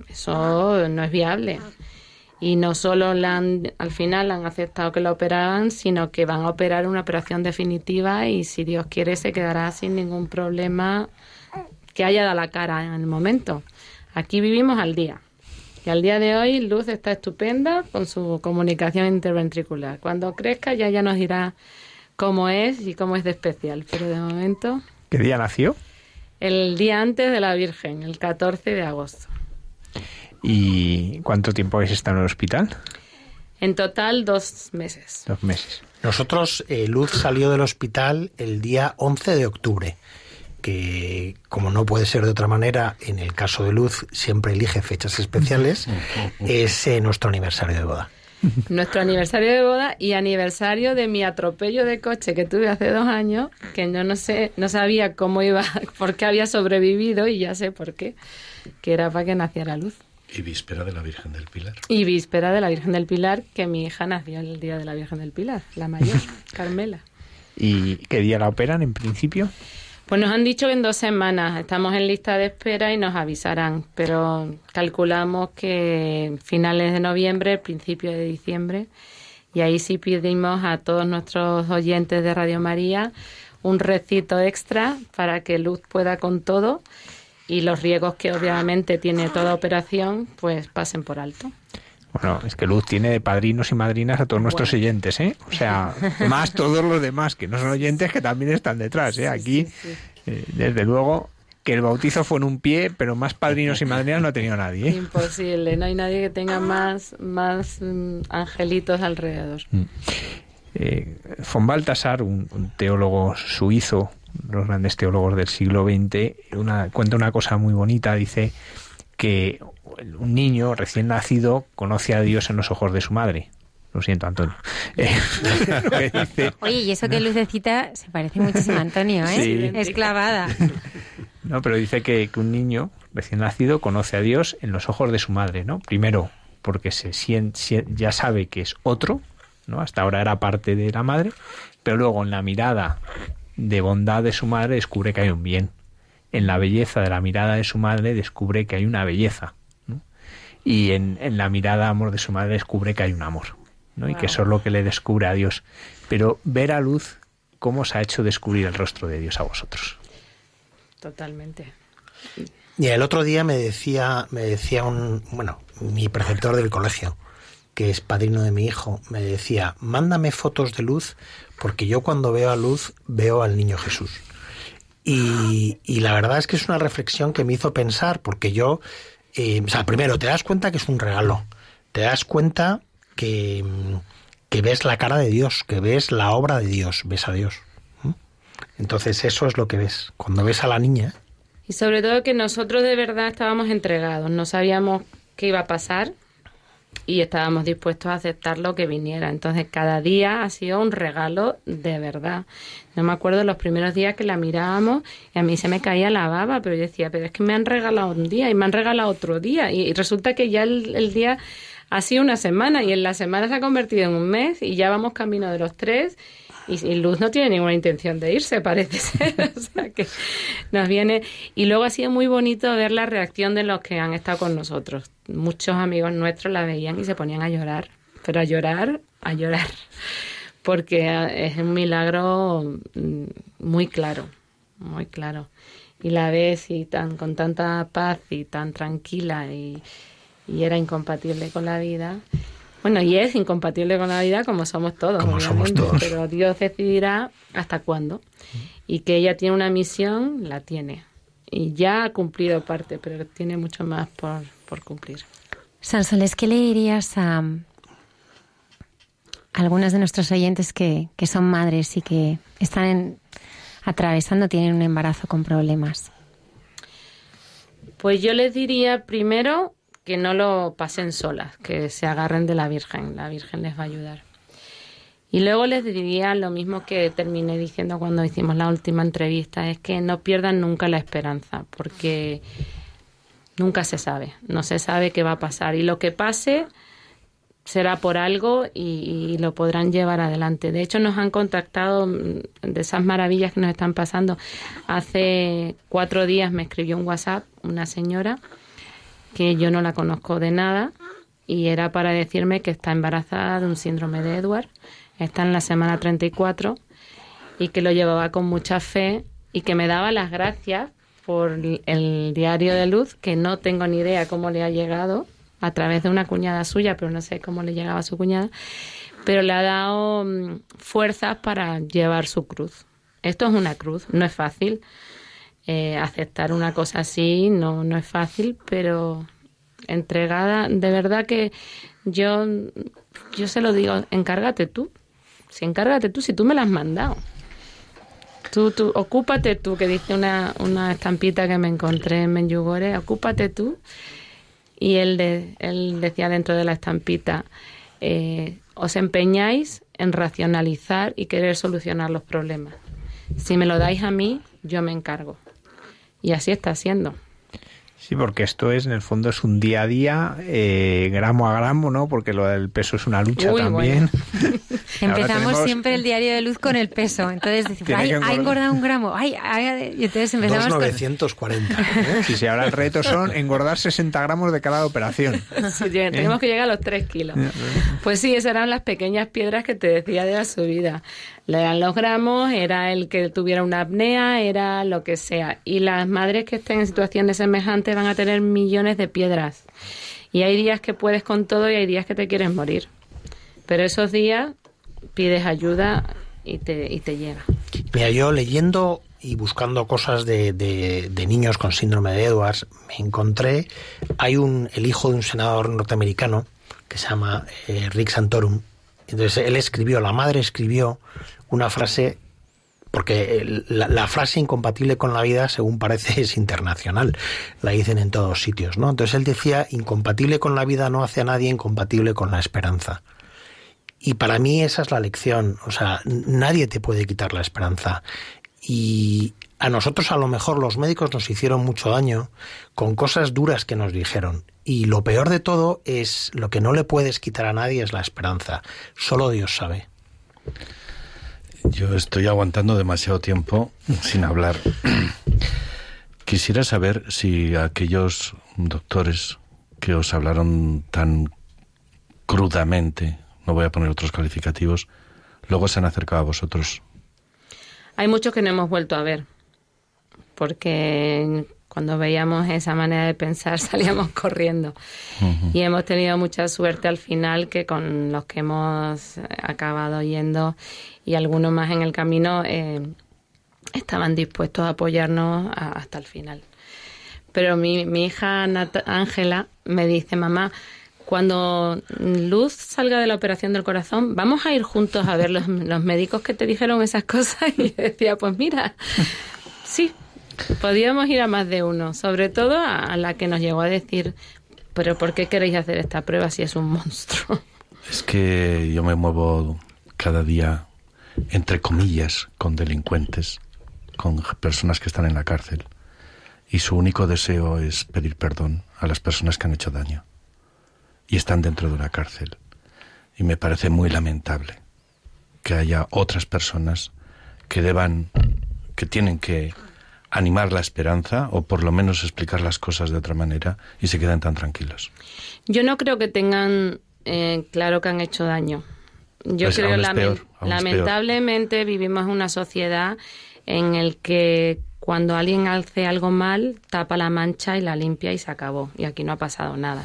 Eso no es viable. Y no solo la han- al final han aceptado que la operaran, sino que van a operar una operación definitiva y si Dios quiere se quedará sin ningún problema que haya dado la cara en el momento. Aquí vivimos al día. Y al día de hoy Luz está estupenda con su comunicación interventricular. Cuando crezca ya ya nos dirá cómo es y cómo es de especial. Pero de momento, ¿Qué día nació? el día antes de la Virgen, el 14 de agosto. ¿Y cuánto tiempo habéis estado en el hospital? En total, dos meses. Dos meses. Nosotros, eh, Luz salió del hospital el día 11 de octubre. Que como no puede ser de otra manera, en el caso de Luz siempre elige fechas especiales, es eh, nuestro aniversario de boda. (laughs) Nuestro aniversario de boda y aniversario de mi atropello de coche que tuve hace dos años, que yo no sé, no sabía cómo iba, (laughs) por qué había sobrevivido y ya sé por qué, que era para que naciera luz. Y víspera de la Virgen del Pilar. Y víspera de la Virgen del Pilar, que mi hija nació el día de la Virgen del Pilar, la mayor, (laughs) Carmela. ¿Y qué día la operan en principio? Pues nos han dicho que en dos semanas estamos en lista de espera y nos avisarán, pero calculamos que finales de noviembre, principio de diciembre, y ahí sí pedimos a todos nuestros oyentes de Radio María un recito extra para que Luz pueda con todo y los riesgos que obviamente tiene toda operación, pues pasen por alto. Bueno, es que Luz tiene de padrinos y madrinas a todos nuestros oyentes, ¿eh? O sea, (laughs) más todos los demás que no son oyentes que también están detrás, ¿eh? Aquí, eh, desde luego, que el bautizo fue en un pie, pero más padrinos y madrinas no ha tenido nadie. ¿eh? Imposible, no hay nadie que tenga más, más mm, angelitos alrededor. Eh, von Baltasar, un, un teólogo suizo, los grandes teólogos del siglo XX, una, cuenta una cosa muy bonita, dice que un niño recién nacido conoce a Dios en los ojos de su madre. Lo siento, Antonio. (laughs) Eh, (laughs) lo que dice- Oye, y eso que Lucecita se parece muchísimo a Antonio, ¿eh? Sí. Es clavada. No, pero dice que, que un niño recién nacido conoce a Dios en los ojos de su madre, ¿no? Primero, porque se sien- sien- ya sabe que es otro, ¿no? Hasta ahora era parte de la madre, pero luego en la mirada de bondad de su madre descubre que hay un bien. En la belleza de la mirada de su madre descubre que hay una belleza. ¿no? Y en, en la mirada amor de su madre descubre que hay un amor. ¿no? Y que eso es lo que le descubre a Dios. Pero ver a luz cómo os ha hecho descubrir el rostro de Dios a vosotros. Totalmente. Y el otro día me decía, me decía un, bueno, mi preceptor del colegio, que es padrino de mi hijo, me decía, mándame fotos de luz, porque yo cuando veo a luz veo al niño Jesús. Y, y la verdad es que es una reflexión que me hizo pensar, porque yo, eh, o sea, primero te das cuenta que es un regalo, te das cuenta que, que ves la cara de Dios, que ves la obra de Dios, ves a Dios. Entonces eso es lo que ves. Cuando ves a la niña, Y sobre todo que nosotros de verdad estábamos entregados, no sabíamos qué iba a pasar y estábamos dispuestos a aceptar lo que viniera. Entonces cada día ha sido un regalo de verdad. No me acuerdo los primeros días que la mirábamos y a mí se me caía la baba, pero yo decía, pero es que me han regalado un día y me han regalado otro día. Y, y resulta que ya el, el día ha sido una semana y en la semana se ha convertido en un mes y ya vamos camino de los tres. Y, Luz no tiene ninguna intención de irse, parece ser. (laughs) o sea que nos viene. Y luego ha sido muy bonito ver la reacción de los que han estado con nosotros. Muchos amigos nuestros la veían y se ponían a llorar. Pero a llorar, a llorar. Porque es un milagro mm, muy claro, muy claro. Y la ves y tan, con tanta paz y tan tranquila y, y era incompatible con la vida. Bueno, y es incompatible con la vida como somos todos. Como somos obviamente, todos. Pero Dios decidirá hasta cuándo. Y que ella tiene una misión, la tiene. Y ya ha cumplido parte, pero tiene mucho más por, por cumplir. Sansoles, ¿qué le dirías a algunas de nuestros oyentes que, que son madres y que están en- atravesando, tienen un embarazo con problemas? Pues yo les diría primero que no lo pasen solas, que se agarren de la Virgen, la Virgen les va a ayudar. Y luego les diría lo mismo que terminé diciendo cuando hicimos la última entrevista, es que no pierdan nunca la esperanza, porque nunca se sabe, no se sabe qué va a pasar. Y lo que pase será por algo y, y lo podrán llevar adelante. De hecho, nos han contactado mm, de esas maravillas que nos están pasando. Hace cuatro días me escribió un WhatsApp una señora que yo no la conozco de nada y era para decirme que está embarazada de un síndrome de Edward, está en la semana 34 y que lo llevaba con mucha fe y que me daba las gracias por el diario de luz, que no tengo ni idea cómo le ha llegado, a través de una cuñada suya, pero no sé cómo le llegaba a su cuñada, pero le ha dado mm, fuerzas para llevar su cruz. Esto es una cruz, no es fácil. Eh, aceptar una cosa así no, no es fácil, pero entregada, de verdad que yo, yo se lo digo, encárgate tú. Si encárgate tú, si tú me la has mandado. Tú, tú, ocúpate tú, que dice una, una estampita que me encontré en Menjugore, ocúpate tú. Y él, de, él decía dentro de la estampita, eh, os empeñáis en racionalizar y querer solucionar los problemas. Si me lo dais a mí, yo me encargo. Y así está siendo. Sí, porque esto es, en el fondo, es un día a día, eh, gramo a gramo, ¿no? Porque lo del peso es una lucha Uy, también. (laughs) Empezamos tenemos- siempre el diario de luz con el peso. Entonces decimos, ay, ha engordado un gramo. Ay, ay, y entonces empezamos con... 2,940. Sí, sí, ahora el reto son engordar 60 gramos de cada operación. Sí, llega- tenemos que llegar a los 3 kilos. Pues sí, esas eran las pequeñas piedras que te decía de la subida. Le eran los gramos, era el que tuviera una apnea, era lo que sea. Y las madres que estén en situaciones semejantes van a tener millones de piedras. Y hay días que puedes con todo y hay días que te quieres morir. Pero esos días pides ayuda y te, y te llega. Mira, yo leyendo y buscando cosas de, de- de niños con síndrome de Edwards, me encontré, hay un, el hijo de un senador norteamericano que se llama eh, Rick Santorum. Entonces él escribió, la madre escribió una frase, porque la, frase incompatible con la vida, según parece, es internacional. La dicen en todos sitios, ¿no? Entonces él decía, incompatible con la vida no hace a nadie incompatible con la esperanza. Y para mí esa es la lección. O sea, nadie te puede quitar la esperanza. Y a nosotros a lo mejor los médicos nos hicieron mucho daño con cosas duras que nos dijeron. Y lo peor de todo es lo que no le puedes quitar a nadie es la esperanza. Solo Dios sabe. Yo estoy aguantando demasiado tiempo sin hablar. Quisiera saber si aquellos doctores que os hablaron tan crudamente, no voy a poner otros calificativos, luego se han acercado a vosotros. Hay muchos que no hemos vuelto a ver, porque cuando veíamos esa manera de pensar (laughs) salíamos corriendo. Y hemos tenido mucha suerte al final que con los que hemos acabado yendo y algunos más en el camino eh, estaban dispuestos a apoyarnos a- hasta el final. Pero mi, mi hija Ángela me dice, mamá, cuando Luz salga de la operación del corazón, vamos a ir juntos a ver los, (laughs) los médicos que te dijeron esas cosas. (laughs) Y yo decía, pues mira, sí, podíamos ir a más de uno, sobre todo a, la que nos llegó a decir, pero ¿por qué queréis hacer esta prueba si es un monstruo? Es que yo me muevo cada día, entre comillas, con delincuentes, con personas que están en la cárcel. Y su único deseo es pedir perdón a las personas que han hecho daño. Y están dentro de una cárcel. Y me parece muy lamentable que haya otras personas que deban, que tienen que animar la esperanza o por lo menos explicar las cosas de otra manera y se quedan tan tranquilos. Yo no creo que tengan eh, claro que han hecho daño. Yo Pues creo, peor. lamentablemente, vivimos en una sociedad en el que cuando alguien hace algo mal, tapa la mancha y la limpia y se acabó. Y aquí no ha pasado nada.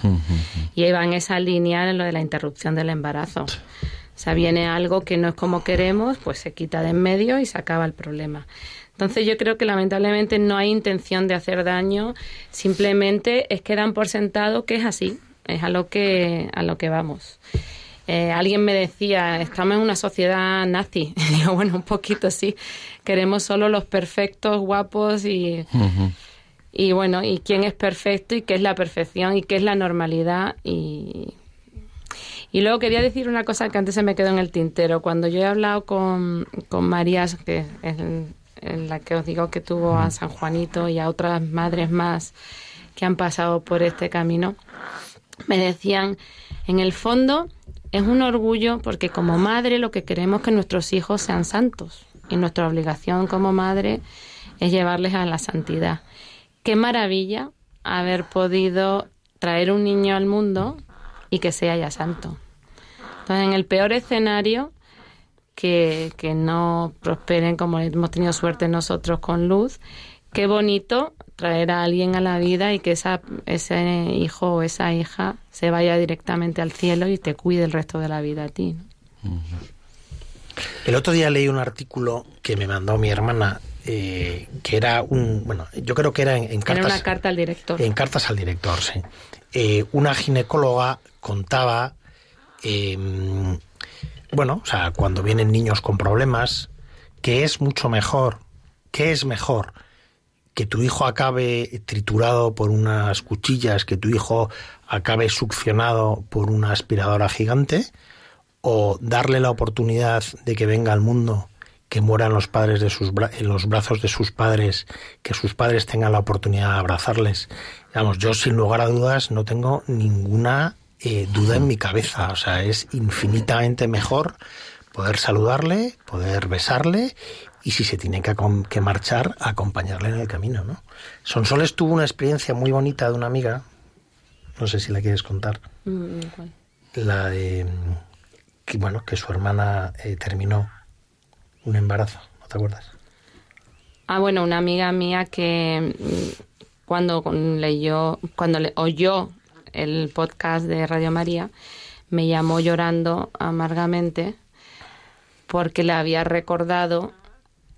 Y ahí va en esa línea en lo de la interrupción del embarazo. O sea, viene algo que no es como queremos, pues se quita de en medio y se acaba el problema. Entonces yo creo que lamentablemente no hay intención de hacer daño, simplemente es que dan por sentado que es así, es a lo que, a lo que vamos. Eh, alguien me decía, estamos en una sociedad nazi. (laughs) Y digo, bueno, un poquito sí. Queremos solo los perfectos, guapos y, y bueno, y quién es perfecto y qué es la perfección y qué es la normalidad y, y luego quería decir una cosa que antes se me quedó en el tintero. Cuando yo he hablado con, con Marías, que es en- la que os digo que tuvo a San Juanito y a otras madres más que han pasado por este camino, me decían, en el fondo es un orgullo porque como madre lo que queremos es que nuestros hijos sean santos y nuestra obligación como madre es llevarles a la santidad. Qué maravilla haber podido traer un niño al mundo y que sea ya santo. Entonces, en el peor escenario, que, que no prosperen como hemos tenido suerte nosotros con Luz, qué bonito traer a alguien a la vida y que esa, ese hijo o esa hija se vaya directamente al cielo y te cuide el resto de la vida a ti. ¿no? El otro día leí un artículo que me mandó mi hermana, eh, que era un, bueno, yo creo que era en, en Era cartas, una carta al director. en cartas al director, sí. Eh, una ginecóloga contaba, eh, bueno, o sea, cuando vienen niños con problemas, que es mucho mejor ¿qué es mejor? que tu hijo acabe triturado por unas cuchillas, que tu hijo acabe succionado por una aspiradora gigante, o darle la oportunidad de que venga al mundo, que mueran los padres de sus en los brazos de sus padres, que sus padres tengan la oportunidad de abrazarles. Vamos, yo sin lugar a dudas no tengo ninguna eh, duda en mi cabeza. O sea, es infinitamente mejor poder saludarle, poder besarle y si se tiene que, que, marchar, acompañarle en el camino, ¿no? Sonsoles tuvo una experiencia muy bonita de una amiga, no sé si la quieres contar. Mm, la de que bueno, que su hermana eh, terminó un embarazo, ¿no te acuerdas? Ah, bueno, una amiga mía que mm, cuando leyó, cuando le oyó el podcast de Radio María, me llamó llorando amargamente porque le había recordado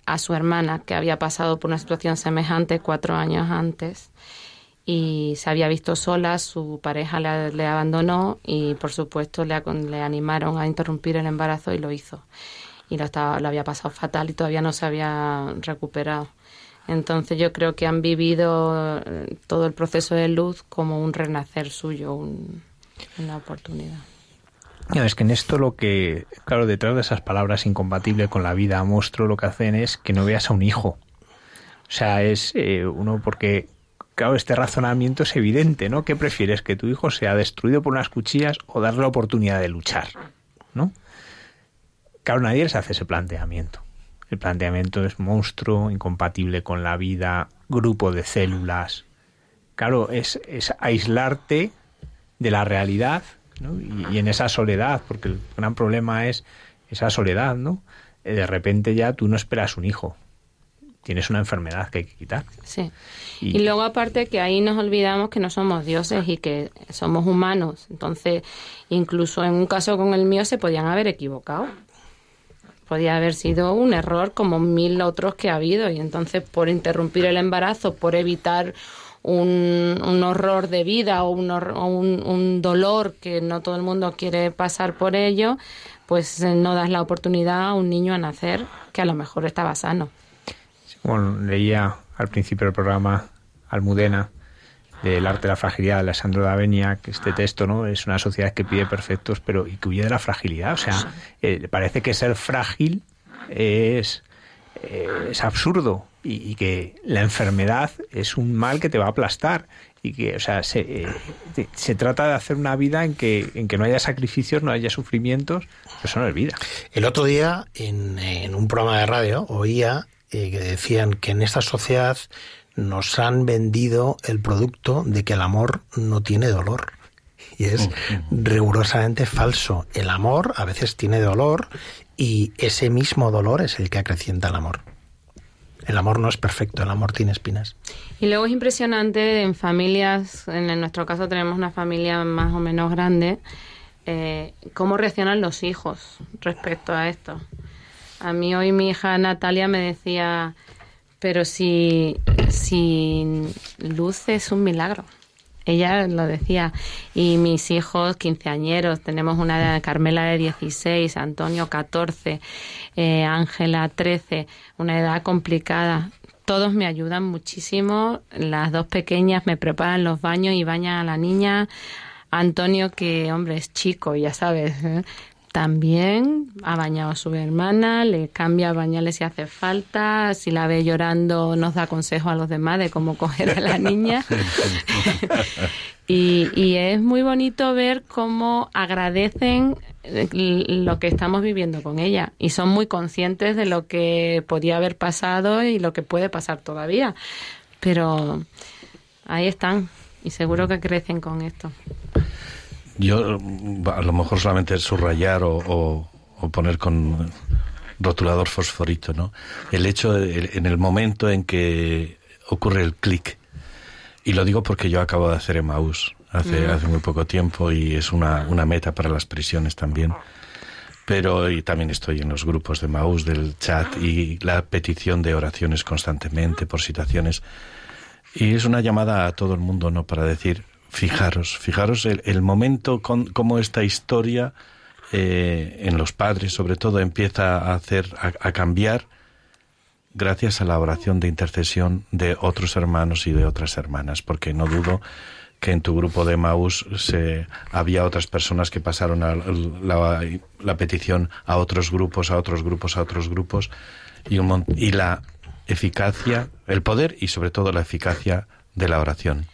a su hermana que había pasado por una situación semejante cuatro años antes y se había visto sola, su pareja le, abandonó y por supuesto le, le, animaron a interrumpir el embarazo y lo hizo. Y lo, estaba, lo había pasado fatal y todavía no se había recuperado. Entonces yo creo que han vivido eh, todo el proceso de luz como un renacer suyo, una oportunidad. Es que en esto lo que, claro, detrás de esas palabras incompatible con la vida monstruo, lo que hacen es que no veas a un hijo. O sea, es eh, uno porque, claro, este razonamiento es evidente, ¿no? ¿Qué prefieres? ¿Que tu hijo sea destruido por unas cuchillas o darle la oportunidad de luchar? ¿No? Claro, nadie les hace ese planteamiento. El planteamiento es monstruo, incompatible con la vida, grupo de células. Claro, es, es aislarte de la realidad y, en esa soledad, porque el gran problema es esa soledad, ¿no? Eh, de repente ya tú no esperas un hijo, tienes una enfermedad que hay que quitar. Sí. Y, luego aparte que ahí nos olvidamos que no somos dioses y que somos humanos. Entonces, incluso en un caso con el mío se podían haber equivocado. Podía haber sido un error como mil otros que ha habido y entonces por interrumpir el embarazo, por evitar un, horror de vida o, un, un, dolor que no todo el mundo quiere pasar por ello, pues eh, no das la oportunidad a un niño a nacer que a lo mejor estaba sano. Bueno, leía al principio del programa Almudena del arte de la fragilidad de Alessandro D'Avenia, que este texto no es una sociedad que pide perfectos, pero y que huye de la fragilidad. O sea, eh, parece que ser frágil es, eh, es absurdo y, que la enfermedad es un mal que te va a aplastar y que, o sea, se, eh, se, trata de hacer una vida en que, en que no haya sacrificios, no haya sufrimientos, eso no es vida. El otro día, en, en un programa de radio, oía eh, que decían que en esta sociedad nos han vendido el producto de que el amor no tiene dolor. Y es rigurosamente falso. El amor a veces tiene dolor y ese mismo dolor es el que acrecienta el amor. El amor no es perfecto, el amor tiene espinas. Y luego es impresionante en familias, en nuestro caso tenemos una familia más o menos grande, eh, cómo reaccionan los hijos respecto a esto. A mí hoy mi hija Natalia me decía, pero si, si Luz es un milagro ella lo decía. Y mis hijos, quinceañeros, tenemos una Carmela de 16, Antonio 14, eh, Ángela 13, una edad complicada. Todos me ayudan muchísimo. Las dos pequeñas me preparan los baños y bañan a la niña. Antonio, que hombre es chico, ya sabes, ¿eh? También ha bañado a su hermana, le cambia bañales si hace falta, si la ve llorando nos da consejo a los demás de cómo coger a la (laughs) niña. y, es muy bonito ver cómo agradecen lo que estamos viviendo con ella y son muy conscientes de lo que podía haber pasado y lo que puede pasar todavía. Pero ahí están y seguro que crecen con esto. Yo a lo mejor solamente subrayar o, poner con rotulador fosforito, ¿no? El hecho en el momento en que ocurre el clic. Y lo digo porque yo acabo de hacer Emmaus hace, mm. hace muy poco tiempo y es una, una meta para las prisiones también. Pero y también estoy en los grupos de Maús del chat y la petición de oraciones constantemente por situaciones. Y es una llamada a todo el mundo, ¿no? Para decir, Fijaros, fijaros el, momento con cómo esta historia eh, en los padres, sobre todo, empieza a hacer, a, cambiar gracias a la oración de intercesión de otros hermanos y de otras hermanas, porque no dudo que en tu grupo de Maus se, había otras personas que pasaron a la, la petición a otros grupos, a otros grupos, a otros grupos, y la eficacia, el poder y sobre todo la eficacia de la oración.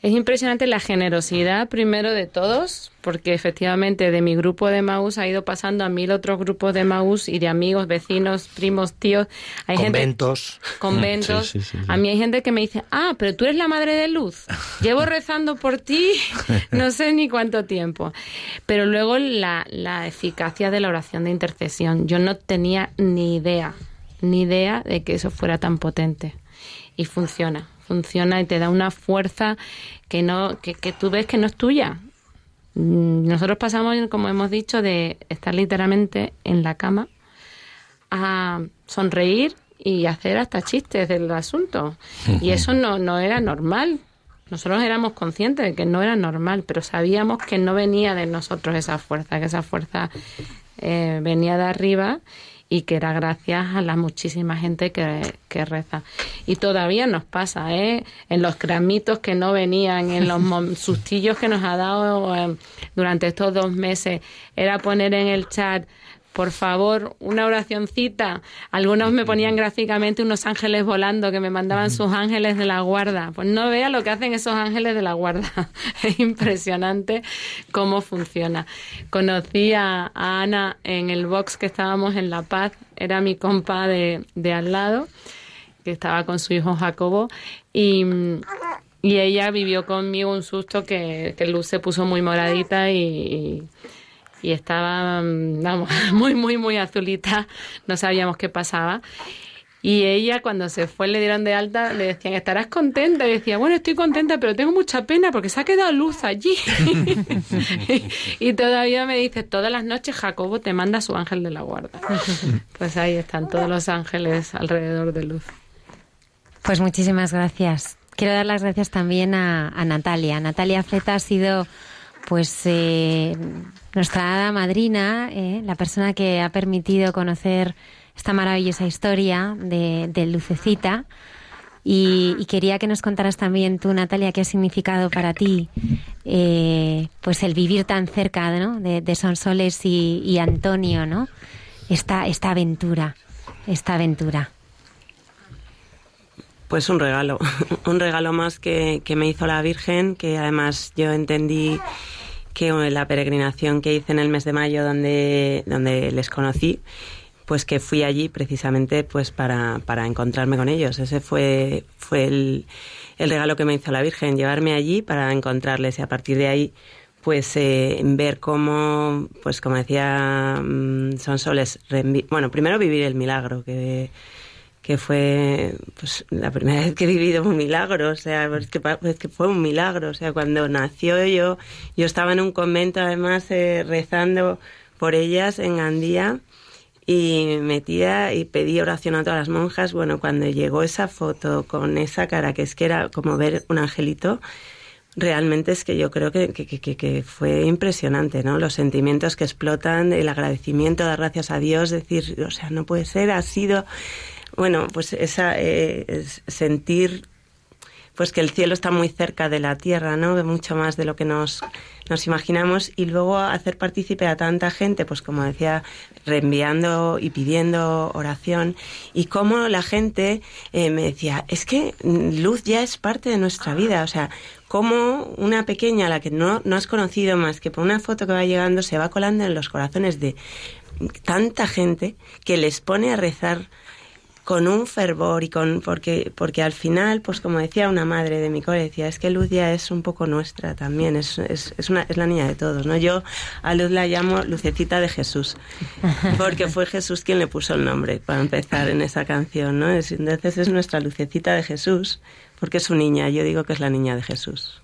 Es impresionante la generosidad primero de todos, porque efectivamente de mi grupo de Maús ha ido pasando a mil otros grupos de Maús y de amigos, vecinos, primos, tíos. Hay gente Conventos. conventos. Sí, sí, sí, sí. A mí hay gente que me dice, ah, pero tú eres la madre de luz. Llevo rezando por ti no sé ni cuánto tiempo. Pero luego la, la eficacia de la oración de intercesión. Yo no tenía ni idea, ni idea de que eso fuera tan potente. Y funciona, funciona y te da una fuerza que, no, que, que tú ves que no es tuya. Mm, Nosotros pasamos, como hemos dicho, de estar literalmente en la cama a sonreír y hacer hasta chistes del asunto. Y eso no, no era normal. Nosotros éramos conscientes de que no era normal, pero sabíamos que no venía de nosotros esa fuerza, que esa fuerza eh, venía de arriba y que era gracias a la muchísima gente que, que reza. Y todavía nos pasa, ¿eh? En los cramitos que no venían, en los (laughs) sustillos que nos ha dado eh, durante estos dos meses, era poner en el chat, por favor, una oracioncita. Algunos me ponían gráficamente unos ángeles volando que me mandaban sus ángeles de la guarda. Pues no vea lo que hacen esos ángeles de la guarda. (laughs) Es impresionante cómo funciona. Conocí a, a Ana en el box que estábamos en La Paz. Era mi compa de, de al lado, que estaba con su hijo Jacobo. Y, y ella vivió conmigo un susto que, que Luz se puso muy moradita y, y y estaba, mm, vamos, (laughs) muy, muy, muy azulita, no sabíamos qué pasaba. Y ella cuando se fue le dieron de alta, le decían, ¿estarás contenta? Y decía, bueno, estoy contenta, pero tengo mucha pena porque se ha quedado luz allí. (laughs) y todavía me dice, todas las noches Jacobo te manda su ángel de la guarda. (laughs) pues ahí están todos los ángeles alrededor de luz. Pues muchísimas gracias. Quiero dar las gracias también a, a Natalia. Natalia Zeta ha sido pues eh, nuestra madrina, eh, la persona que ha permitido conocer esta maravillosa historia de, de Lucecita. Y, y quería que nos contaras también tú, Natalia, qué ha significado para ti eh, pues el vivir tan cerca ¿no? de, de Sonsoles y, y Antonio, ¿no? Esta, esta aventura, esta aventura. Pues un regalo, (laughs) un regalo más que, que me hizo la Virgen, que además yo entendí que la peregrinación que hice en el mes de mayo donde, donde les conocí, pues que fui allí precisamente pues para, para encontrarme con ellos. Ese fue, fue el, el regalo que me hizo la Virgen, llevarme allí para encontrarles y a partir de ahí pues eh, ver cómo, pues como decía mm, Sonsoles, reenvi- bueno, primero vivir el milagro, que, que fue pues, la primera vez que he vivido un milagro, o sea, pues que, pues que fue un milagro, o sea, cuando nació yo, yo estaba en un convento además eh, rezando por ellas en Gandía y metía y pedí oración a todas las monjas, bueno, cuando llegó esa foto con esa cara que es que era como ver un angelito, realmente es que yo creo que, que, que- que fue impresionante, ¿no? Los sentimientos que explotan, el agradecimiento, dar gracias a Dios, decir, o sea, no puede ser, ha sido, bueno, pues esa, eh, sentir pues que el cielo está muy cerca de la tierra, ¿no? Mucho más de lo que nos, nos imaginamos. Y luego hacer partícipe a tanta gente, pues como decía, reenviando y pidiendo oración. Y cómo la gente eh, me decía, es que luz ya es parte de nuestra vida, o sea, cómo una pequeña a la que no, no has conocido más que por una foto que va llegando se va colando en los corazones de tanta gente que les pone a rezar con un fervor y con porque porque al final pues como decía una madre de mi cole decía es que Luz ya es un poco nuestra también es, es, es una es la niña de todos no yo a Luz la llamo Lucecita de Jesús porque fue Jesús quien le puso el nombre para empezar en esa canción no Es- entonces es nuestra Lucecita de Jesús porque es su niña yo digo que es la niña de Jesús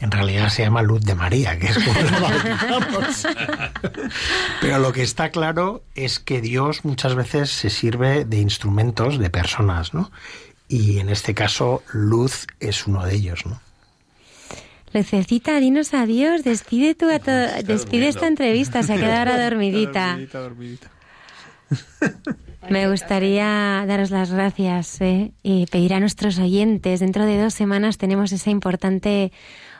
En realidad se llama Luz de María, que es como la bautizamos. Pero lo que está claro es que Dios muchas veces se sirve de instrumentos, de personas, ¿no? Y en este caso, Luz es uno de ellos, ¿no? Lucecita, dinos adiós, despide tú a to- despide esta entrevista, se ha quedado ahora dormidita. No (laughs) Me gustaría daros las gracias ¿eh? y pedir a nuestros oyentes. Dentro de dos semanas tenemos esa importante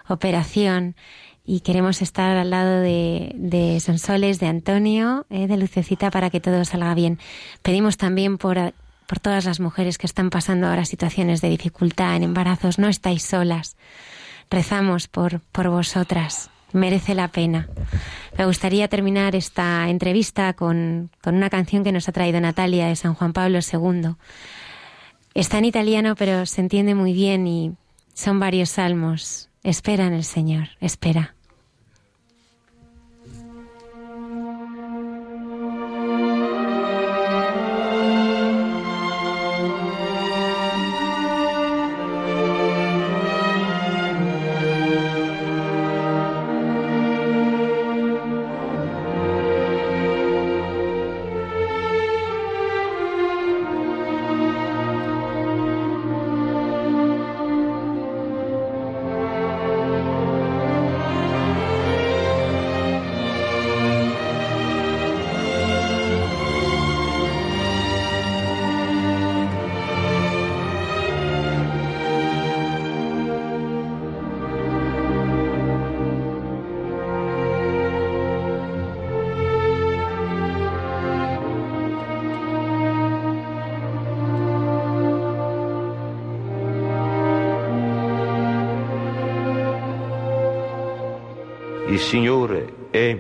operación y queremos estar al lado de, de Sonsoles, de Antonio, ¿eh? de Lucecita, para que todo salga bien. Pedimos también por, por todas las mujeres que están pasando ahora situaciones de dificultad en embarazos. No estáis solas. Rezamos por, por vosotras merece la pena. Me gustaría terminar esta entrevista con, con una canción que nos ha traído Natalia de San Juan Pablo II. Está en italiano, pero se entiende muy bien y son varios salmos. Espera en el Señor, espera.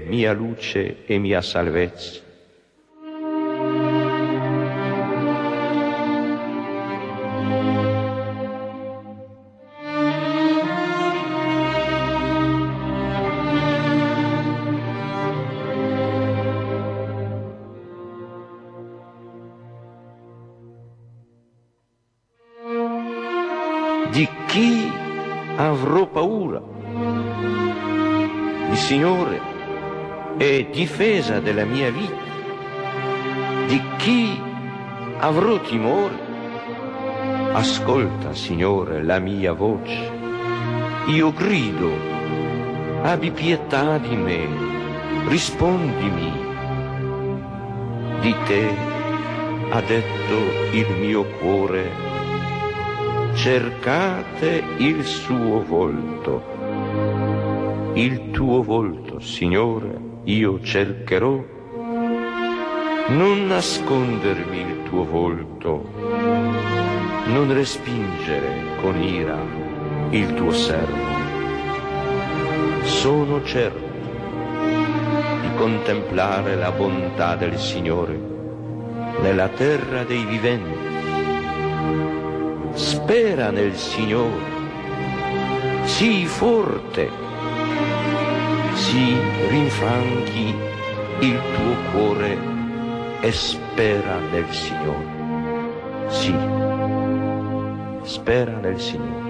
Mia luce e mia salvezza. Di chi avrò paura? Il Signore è difesa della mia vita. Di chi avrò timore? Ascolta, Signore, la mia voce. Io grido, abbi pietà di me, rispondimi. Di te ha detto il mio cuore, cercate il suo volto. Il tuo volto, Signore, io cercherò. Non nascondermi il tuo volto, non respingere con ira il tuo servo. Sono certo di contemplare la bontà del Signore nella terra dei viventi. Spera nel Signore, sii forte, si rinfranchi il tuo cuore e spera nel Signore. Sì, spera nel Signore.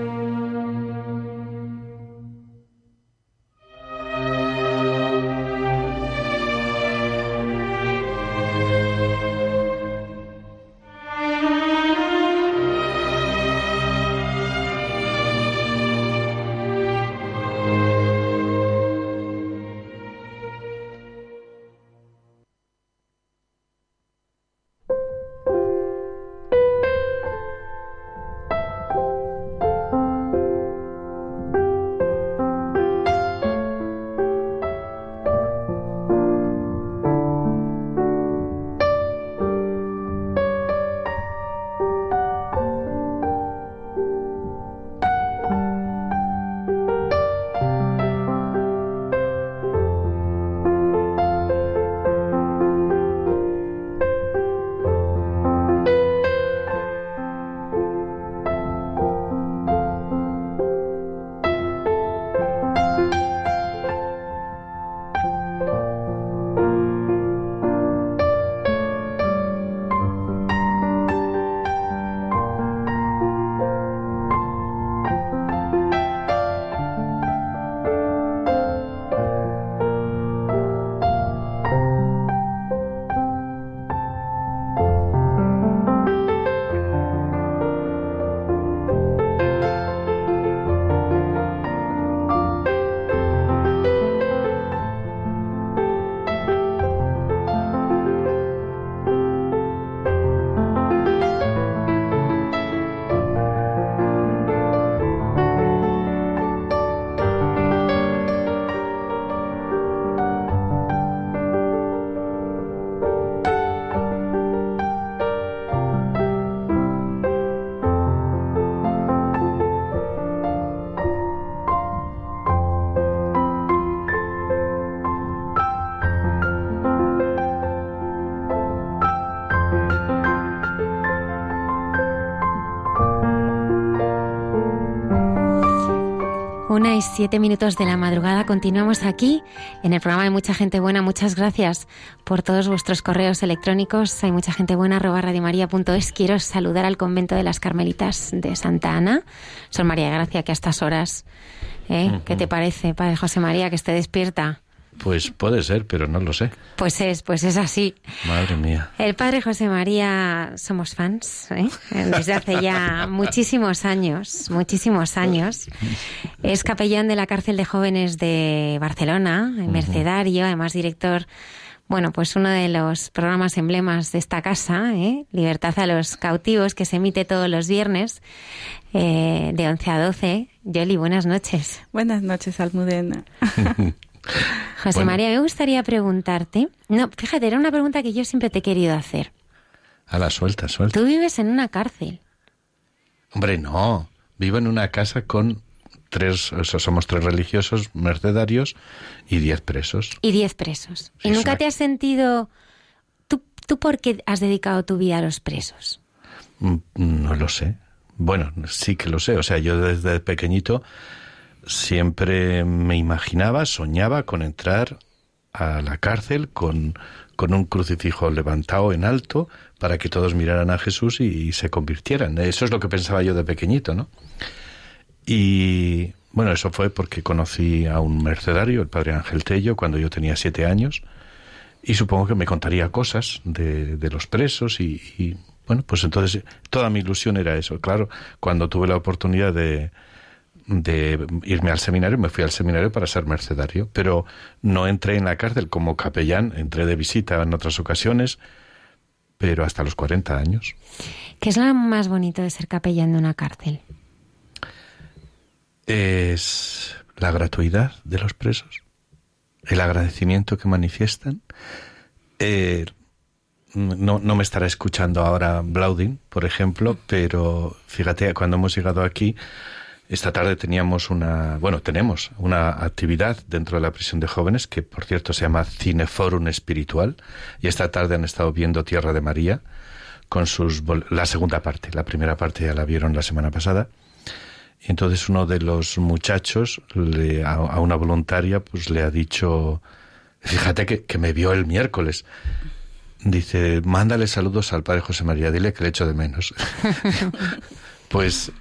Una y siete minutos de la madrugada. Continuamos aquí en el programa de Mucha Gente Buena. Muchas gracias por todos vuestros correos electrónicos. Hay mucha gente buena, arroba radiomaria.es. Quiero saludar al convento de las Carmelitas de Santa Ana. Son María Gracia, que a estas horas, ¿eh? ¿qué te parece, Padre José María, que esté despierta? Pues puede ser, pero no lo sé. Pues es, pues es así. Madre mía. El padre José María somos fans ¿eh? desde hace ya muchísimos años, muchísimos años. Es capellán de la cárcel de jóvenes de Barcelona, en mercedario, además director, bueno, pues uno de los programas emblemas de esta casa, ¿eh? Libertad a los cautivos, que se emite todos los viernes eh, de 11 a 12. Yoli, buenas noches. Buenas noches, Almudena. (laughs) José Bueno. María, me gustaría preguntarte. No, fíjate, era una pregunta que yo siempre te he querido hacer. A la suelta, suelta. Tú vives en una cárcel. Hombre, no. Vivo en una casa con tres, o sea, somos tres religiosos, mercedarios y diez presos. y 10 presos. Sí, ¿Y nunca una- te has sentido... ¿Tú, ¿Tú por qué has dedicado tu vida a los presos? Mm, No lo sé. Bueno, sí que lo sé. O sea, yo desde pequeñito siempre me imaginaba, soñaba con entrar a la cárcel con, con un crucifijo levantado en alto para que todos miraran a Jesús y, se convirtieran. Eso es lo que pensaba yo de pequeñito, ¿no? Y bueno, eso fue porque conocí a un mercedario, el padre Ángel Tello, cuando yo tenía siete años, y supongo que me contaría cosas de, de los presos y, y, bueno, pues entonces toda mi ilusión era eso. Claro, cuando tuve la oportunidad de, de irme al seminario, me fui al seminario para ser mercedario, pero no entré en la cárcel como capellán, entré de visita en otras ocasiones, pero hasta los 40 años. ¿Qué es lo más bonito de ser capellán de una cárcel? es la gratuidad de los presos, el agradecimiento que manifiestan. Eh, no, no me estará escuchando ahora Blaudin, por ejemplo, pero fíjate, cuando hemos llegado aquí, esta tarde teníamos una, bueno, tenemos una actividad dentro de la prisión de jóvenes que, por cierto, se llama Cineforum Espiritual, y esta tarde han estado viendo Tierra de María con sus la segunda parte, la primera parte ya la vieron la semana pasada. Y entonces uno de los muchachos le- a, a una voluntaria pues le ha dicho, fíjate que, que me vio el miércoles. Dice, mándale saludos al padre José María, dile que le echo de menos. (laughs) pues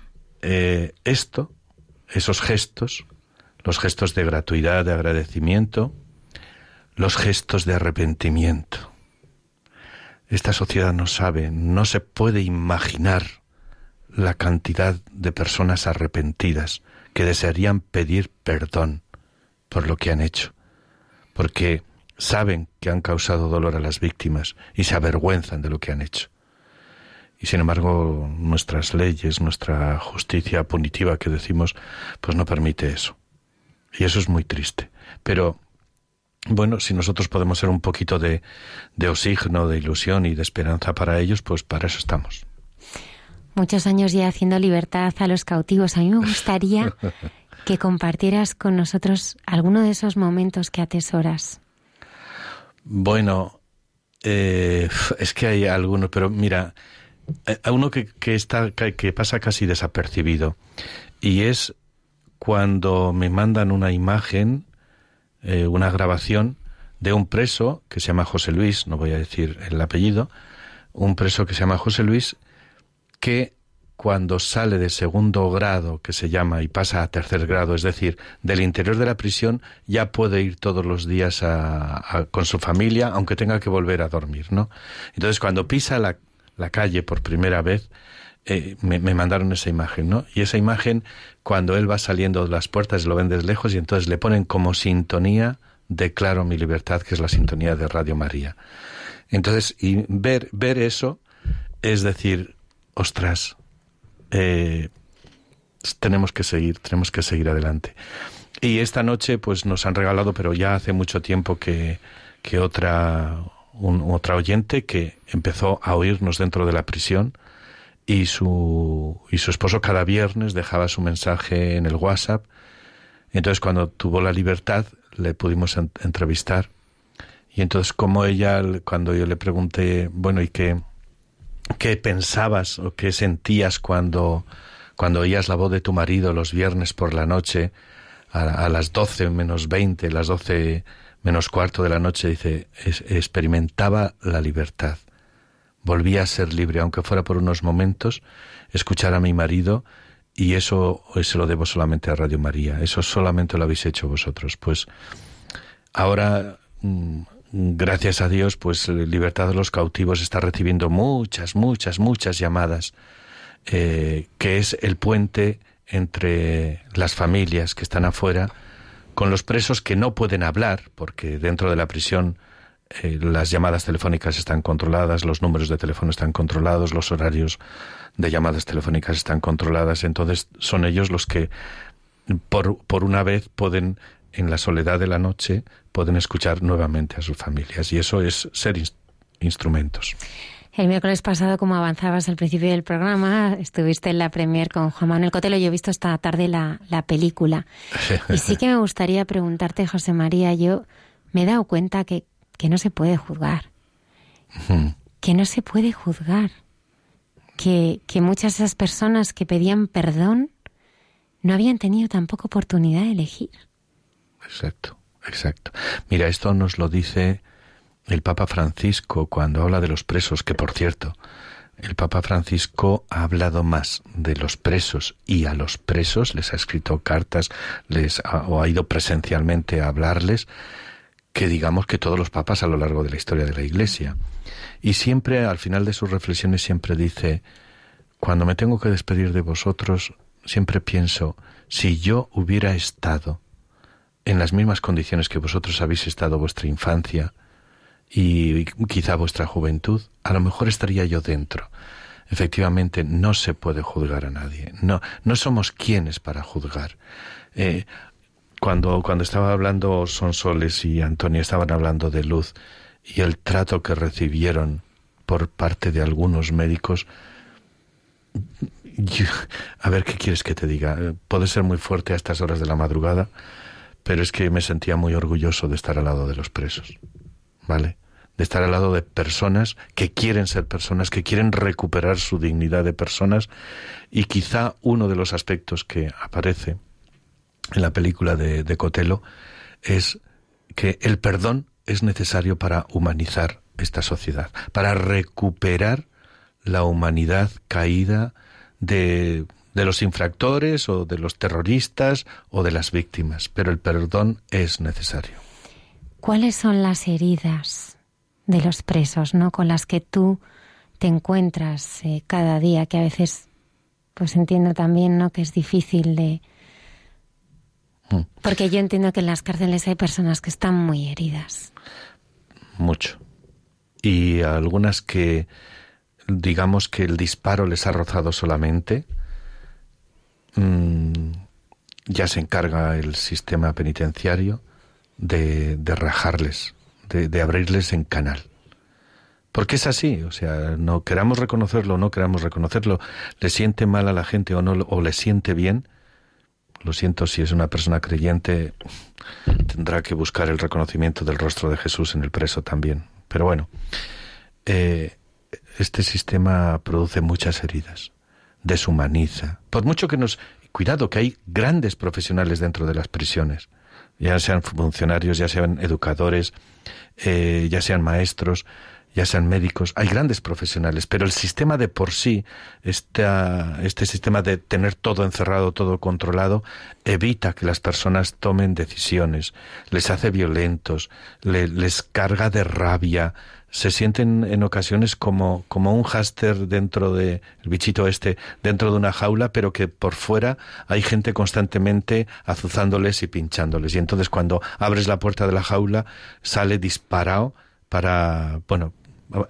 eh, esto, esos gestos, los gestos de gratuidad, de agradecimiento, los gestos de arrepentimiento. Esta sociedad no sabe, no se puede imaginar la cantidad de personas arrepentidas que desearían pedir perdón por lo que han hecho, porque saben que han causado dolor a las víctimas y se avergüenzan de lo que han hecho. Y sin embargo, nuestras leyes, nuestra justicia punitiva que decimos, pues no permite eso. Y eso es muy triste. Pero bueno, si nosotros podemos ser un poquito de, de oxígeno, de ilusión y de esperanza para ellos, pues para eso estamos. Muchos años ya haciendo libertad a los cautivos. A mí me gustaría (laughs) que compartieras con nosotros alguno de esos momentos que atesoras. Bueno, eh, es que hay algunos, pero mira, a uno que, que está que pasa casi desapercibido y es cuando me mandan una imagen, eh, una grabación de un preso que se llama José Luis, no voy a decir el apellido, un preso que se llama José Luis que cuando sale de segundo grado, que se llama, y pasa a tercer grado, es decir, del interior de la prisión, ya puede ir todos los días a- con su familia, aunque tenga que volver a dormir, ¿no? Entonces, cuando pisa la, la calle por primera vez, eh, me, me mandaron esa imagen, ¿no? Y esa imagen, cuando él va saliendo de las puertas, lo ven desde lejos y entonces le ponen como sintonía, declaro mi libertad, que es la sintonía de Radio María. Entonces, y ver, ver eso es decir, ostras, eh, tenemos que seguir, tenemos que seguir adelante. Y esta noche, pues nos han regalado, pero ya hace mucho tiempo que, que otra, un- otra oyente que empezó a oírnos dentro de la prisión y su, y su esposo cada viernes dejaba su mensaje en el WhatsApp. Entonces, cuando tuvo la libertad, le pudimos en- entrevistar. Y entonces, como ella, cuando yo le pregunté, bueno, ¿y qué, qué pensabas o qué sentías cuando, cuando oías la voz de tu marido los viernes por la noche a, a las 12 menos 20, las 12 menos cuarto de la noche, dice, "es- experimentaba la libertad. Volvía a ser libre, aunque fuera por unos momentos, escuchar a mi marido y eso se lo debo solamente a Radio María. Eso solamente lo habéis hecho vosotros. Pues ahora, mm, gracias a Dios, pues Libertad de los Cautivos está recibiendo muchas, muchas, muchas llamadas, eh, que es el puente entre las familias que están afuera con los presos que no pueden hablar, porque dentro de la prisión eh, las llamadas telefónicas están controladas, los números de teléfono están controlados, los horarios de llamadas telefónicas están controladas, entonces son ellos los que por, por una vez pueden, en la soledad de la noche, pueden escuchar nuevamente a sus familias y eso es ser ins- instrumentos. El miércoles pasado, como avanzabas al principio del programa, estuviste en la premier con Juan Manuel Cotelo. Yo he visto esta tarde la, la película. Y sí que me gustaría preguntarte, José María, yo me he dado cuenta que, que no se puede juzgar. Que no se puede juzgar. Que, que muchas de esas personas que pedían perdón no habían tenido tampoco oportunidad de elegir. Exacto, exacto. Mira, esto nos lo dice el Papa Francisco cuando habla de los presos, que por cierto, el Papa Francisco ha hablado más de los presos y a los presos, les ha escrito cartas, les ha, o ha ido presencialmente a hablarles, que digamos que todos los papas a lo largo de la historia de la Iglesia. Y siempre, al final de sus reflexiones, siempre dice, cuando me tengo que despedir de vosotros, siempre pienso, si yo hubiera estado en las mismas condiciones que vosotros habéis estado vuestra infancia y quizá vuestra juventud, a lo mejor estaría yo dentro. Efectivamente, no se puede juzgar a nadie. No, no somos quienes para juzgar. Eh, cuando, cuando estaba hablando Sonsoles y Antonio estaban hablando de luz y el trato que recibieron por parte de algunos médicos, a ver qué quieres que te diga. Puede ser muy fuerte a estas horas de la madrugada, pero es que me sentía muy orgulloso de estar al lado de los presos, ¿vale? De estar al lado de personas que quieren ser personas, que quieren recuperar su dignidad de personas y quizá uno de los aspectos que aparece en la película de, de Cotelo es que el perdón es necesario para humanizar esta sociedad, para recuperar la humanidad caída de, de los infractores o de los terroristas o de las víctimas, pero el perdón es necesario. ¿Cuáles son las heridas de los presos, no, con las que tú te encuentras eh, cada día, que a veces, pues entiendo también, no, que es difícil de, porque yo entiendo que en las cárceles hay personas que están muy heridas. Mucho. Y algunas que, digamos que el disparo les ha rozado solamente, mm, ya se encarga el sistema penitenciario de, de rajarles, de, abrirles en canal. Porque es así, o sea, no queramos reconocerlo o no queramos reconocerlo, le siente mal a la gente o no, o le siente bien, lo siento si es una persona creyente, tendrá que buscar el reconocimiento del rostro de Jesús en el preso también. Pero bueno, eh, este sistema produce muchas heridas, deshumaniza. Por mucho que nos... Cuidado, que hay grandes profesionales dentro de las prisiones, ya sean funcionarios, ya sean educadores, eh, ya sean maestros, ya sean médicos, hay grandes profesionales, pero el sistema de por sí, esta, este sistema de tener todo encerrado, todo controlado, evita que las personas tomen decisiones, les hace violentos, le- les carga de rabia, se sienten en ocasiones como, como un hámster dentro de, el bichito este, dentro de una jaula, pero que por fuera hay gente constantemente azuzándoles y pinchándoles. Y entonces cuando abres la puerta de la jaula, sale disparado para, bueno,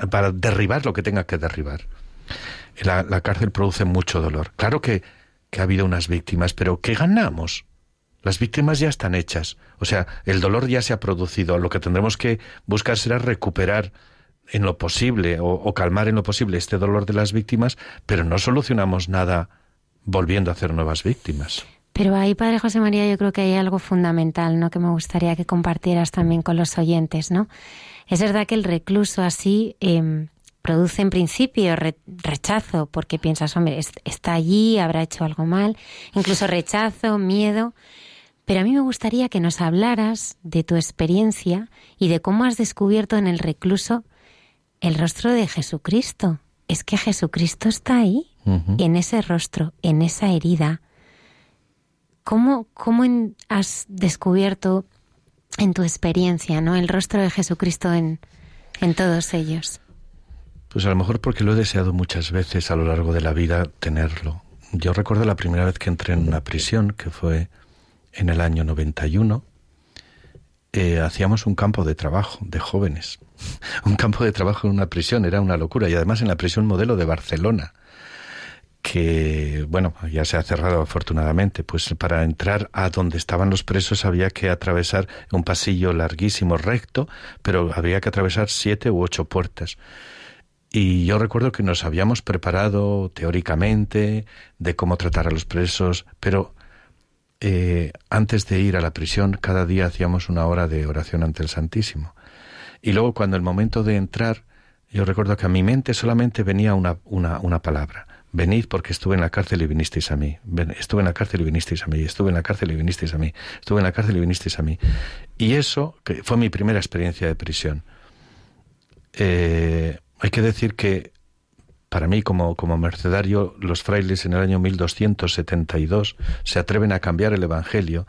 para derribar lo que tenga que derribar. La, la cárcel produce mucho dolor. Claro que, que ha habido unas víctimas, pero ¿qué ganamos? Las víctimas ya están hechas. O sea, el dolor ya se ha producido. Lo que tendremos que buscar será recuperar en lo posible o, calmar en lo posible este dolor de las víctimas, pero no solucionamos nada volviendo a hacer nuevas víctimas. Pero ahí, Padre José María, yo creo que hay algo fundamental, ¿no? Que me gustaría que compartieras también con los oyentes, ¿no? Es verdad que el recluso así eh, produce en principio re- rechazo, porque piensas, hombre, est- está allí, habrá hecho algo mal, incluso rechazo, miedo, Pero a mí me gustaría que nos hablaras de tu experiencia y de cómo has descubierto en el recluso el rostro de Jesucristo. Es que Jesucristo está ahí, en ese rostro, en esa herida. ¿Cómo, cómo en- has descubierto en tu experiencia ¿no? el rostro de Jesucristo en, en todos ellos? Pues a lo mejor porque lo he deseado muchas veces a lo largo de la vida tenerlo. Yo recuerdo la primera vez que entré en una prisión, que fue en el año 91. eh, hacíamos un campo de trabajo de jóvenes. (laughs) un campo de trabajo en una prisión, era una locura. Y además en la prisión modelo de Barcelona, que, bueno, ya se ha cerrado afortunadamente. Pues para entrar a donde estaban los presos había que atravesar un pasillo larguísimo, recto, pero había que atravesar siete u ocho puertas. Y yo recuerdo que nos habíamos preparado teóricamente de cómo tratar a los presos, pero eh, antes de ir a la prisión cada día hacíamos una hora de oración ante el Santísimo. Y luego cuando el momento de entrar, yo recuerdo que a mi mente solamente venía una, una, una palabra. Venid porque estuve en la cárcel y vinisteis a mí. Estuve en la cárcel y vinisteis a mí. Estuve en la cárcel y vinisteis a mí. Estuve en la cárcel y vinisteis a mí. Y eso fue mi primera experiencia de prisión. Eh, hay que decir que para mí como, como mercedario, los frailes en el año 1272 se atreven a cambiar el Evangelio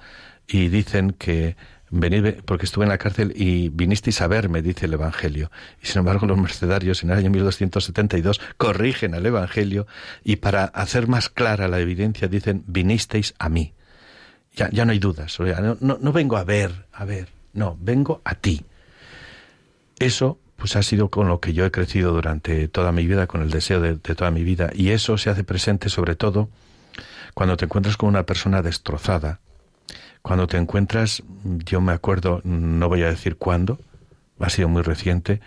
y dicen que venid porque estuve en la cárcel y vinisteis a verme, dice el Evangelio. Y sin embargo los mercedarios en el año 1272 corrigen al Evangelio y para hacer más clara la evidencia dicen vinisteis a mí. Ya, no hay dudas. no, vengo a ver, a ver, no, vengo a ti. Eso pues ha sido con lo que yo he crecido durante toda mi vida, con el deseo de, de toda mi vida. Y eso se hace presente sobre todo cuando te encuentras con una persona destrozada, cuando te encuentras, yo me acuerdo, no voy a decir cuándo, ha sido muy reciente,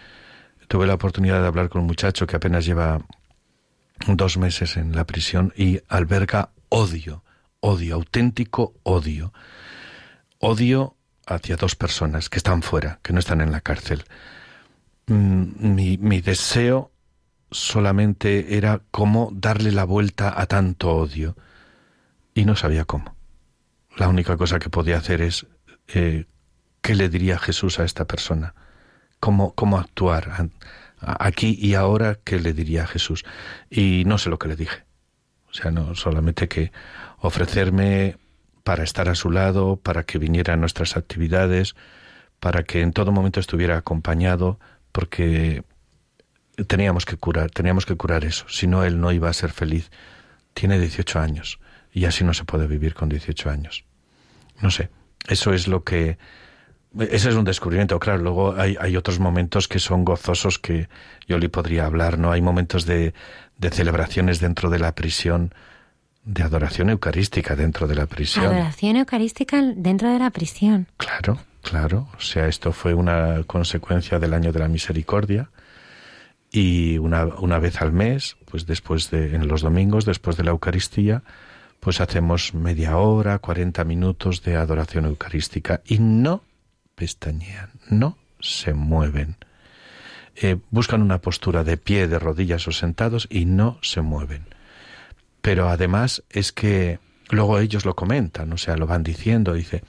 tuve la oportunidad de hablar con un muchacho que apenas lleva dos meses en la prisión y alberga odio, odio, auténtico odio. Odio hacia dos personas que están fuera, que no están en la cárcel. Mm, Mi, mi deseo solamente era cómo darle la vuelta a tanto odio y no sabía cómo. La única cosa que podía hacer es eh, qué le diría Jesús a esta persona, cómo, cómo actuar aquí y ahora, qué le diría Jesús. Y no sé lo que le dije. O sea, no solamente que ofrecerme para estar a su lado, para que viniera a nuestras actividades, para que en todo momento estuviera acompañado, porque teníamos que curar, teníamos que curar eso, si no él no iba a ser feliz. Tiene 18 años y así no se puede vivir con 18 años. No sé, eso es lo que ese es un descubrimiento, claro. Luego hay, hay otros momentos que son gozosos que yo le podría hablar, ¿no? Hay momentos de, de celebraciones dentro de la prisión, de adoración eucarística dentro de la prisión. Adoración eucarística dentro de la prisión. Claro, claro. O sea, esto fue una consecuencia del año de la misericordia. Y una, una vez al mes, pues después de, en los domingos, después de la Eucaristía, pues hacemos media hora, 40 minutos de adoración eucarística. Y no pestañean, no se mueven. Eh, buscan una postura de pie, de rodillas o sentados y no se mueven. Pero además es que luego ellos lo comentan, o sea, lo van diciendo, dice,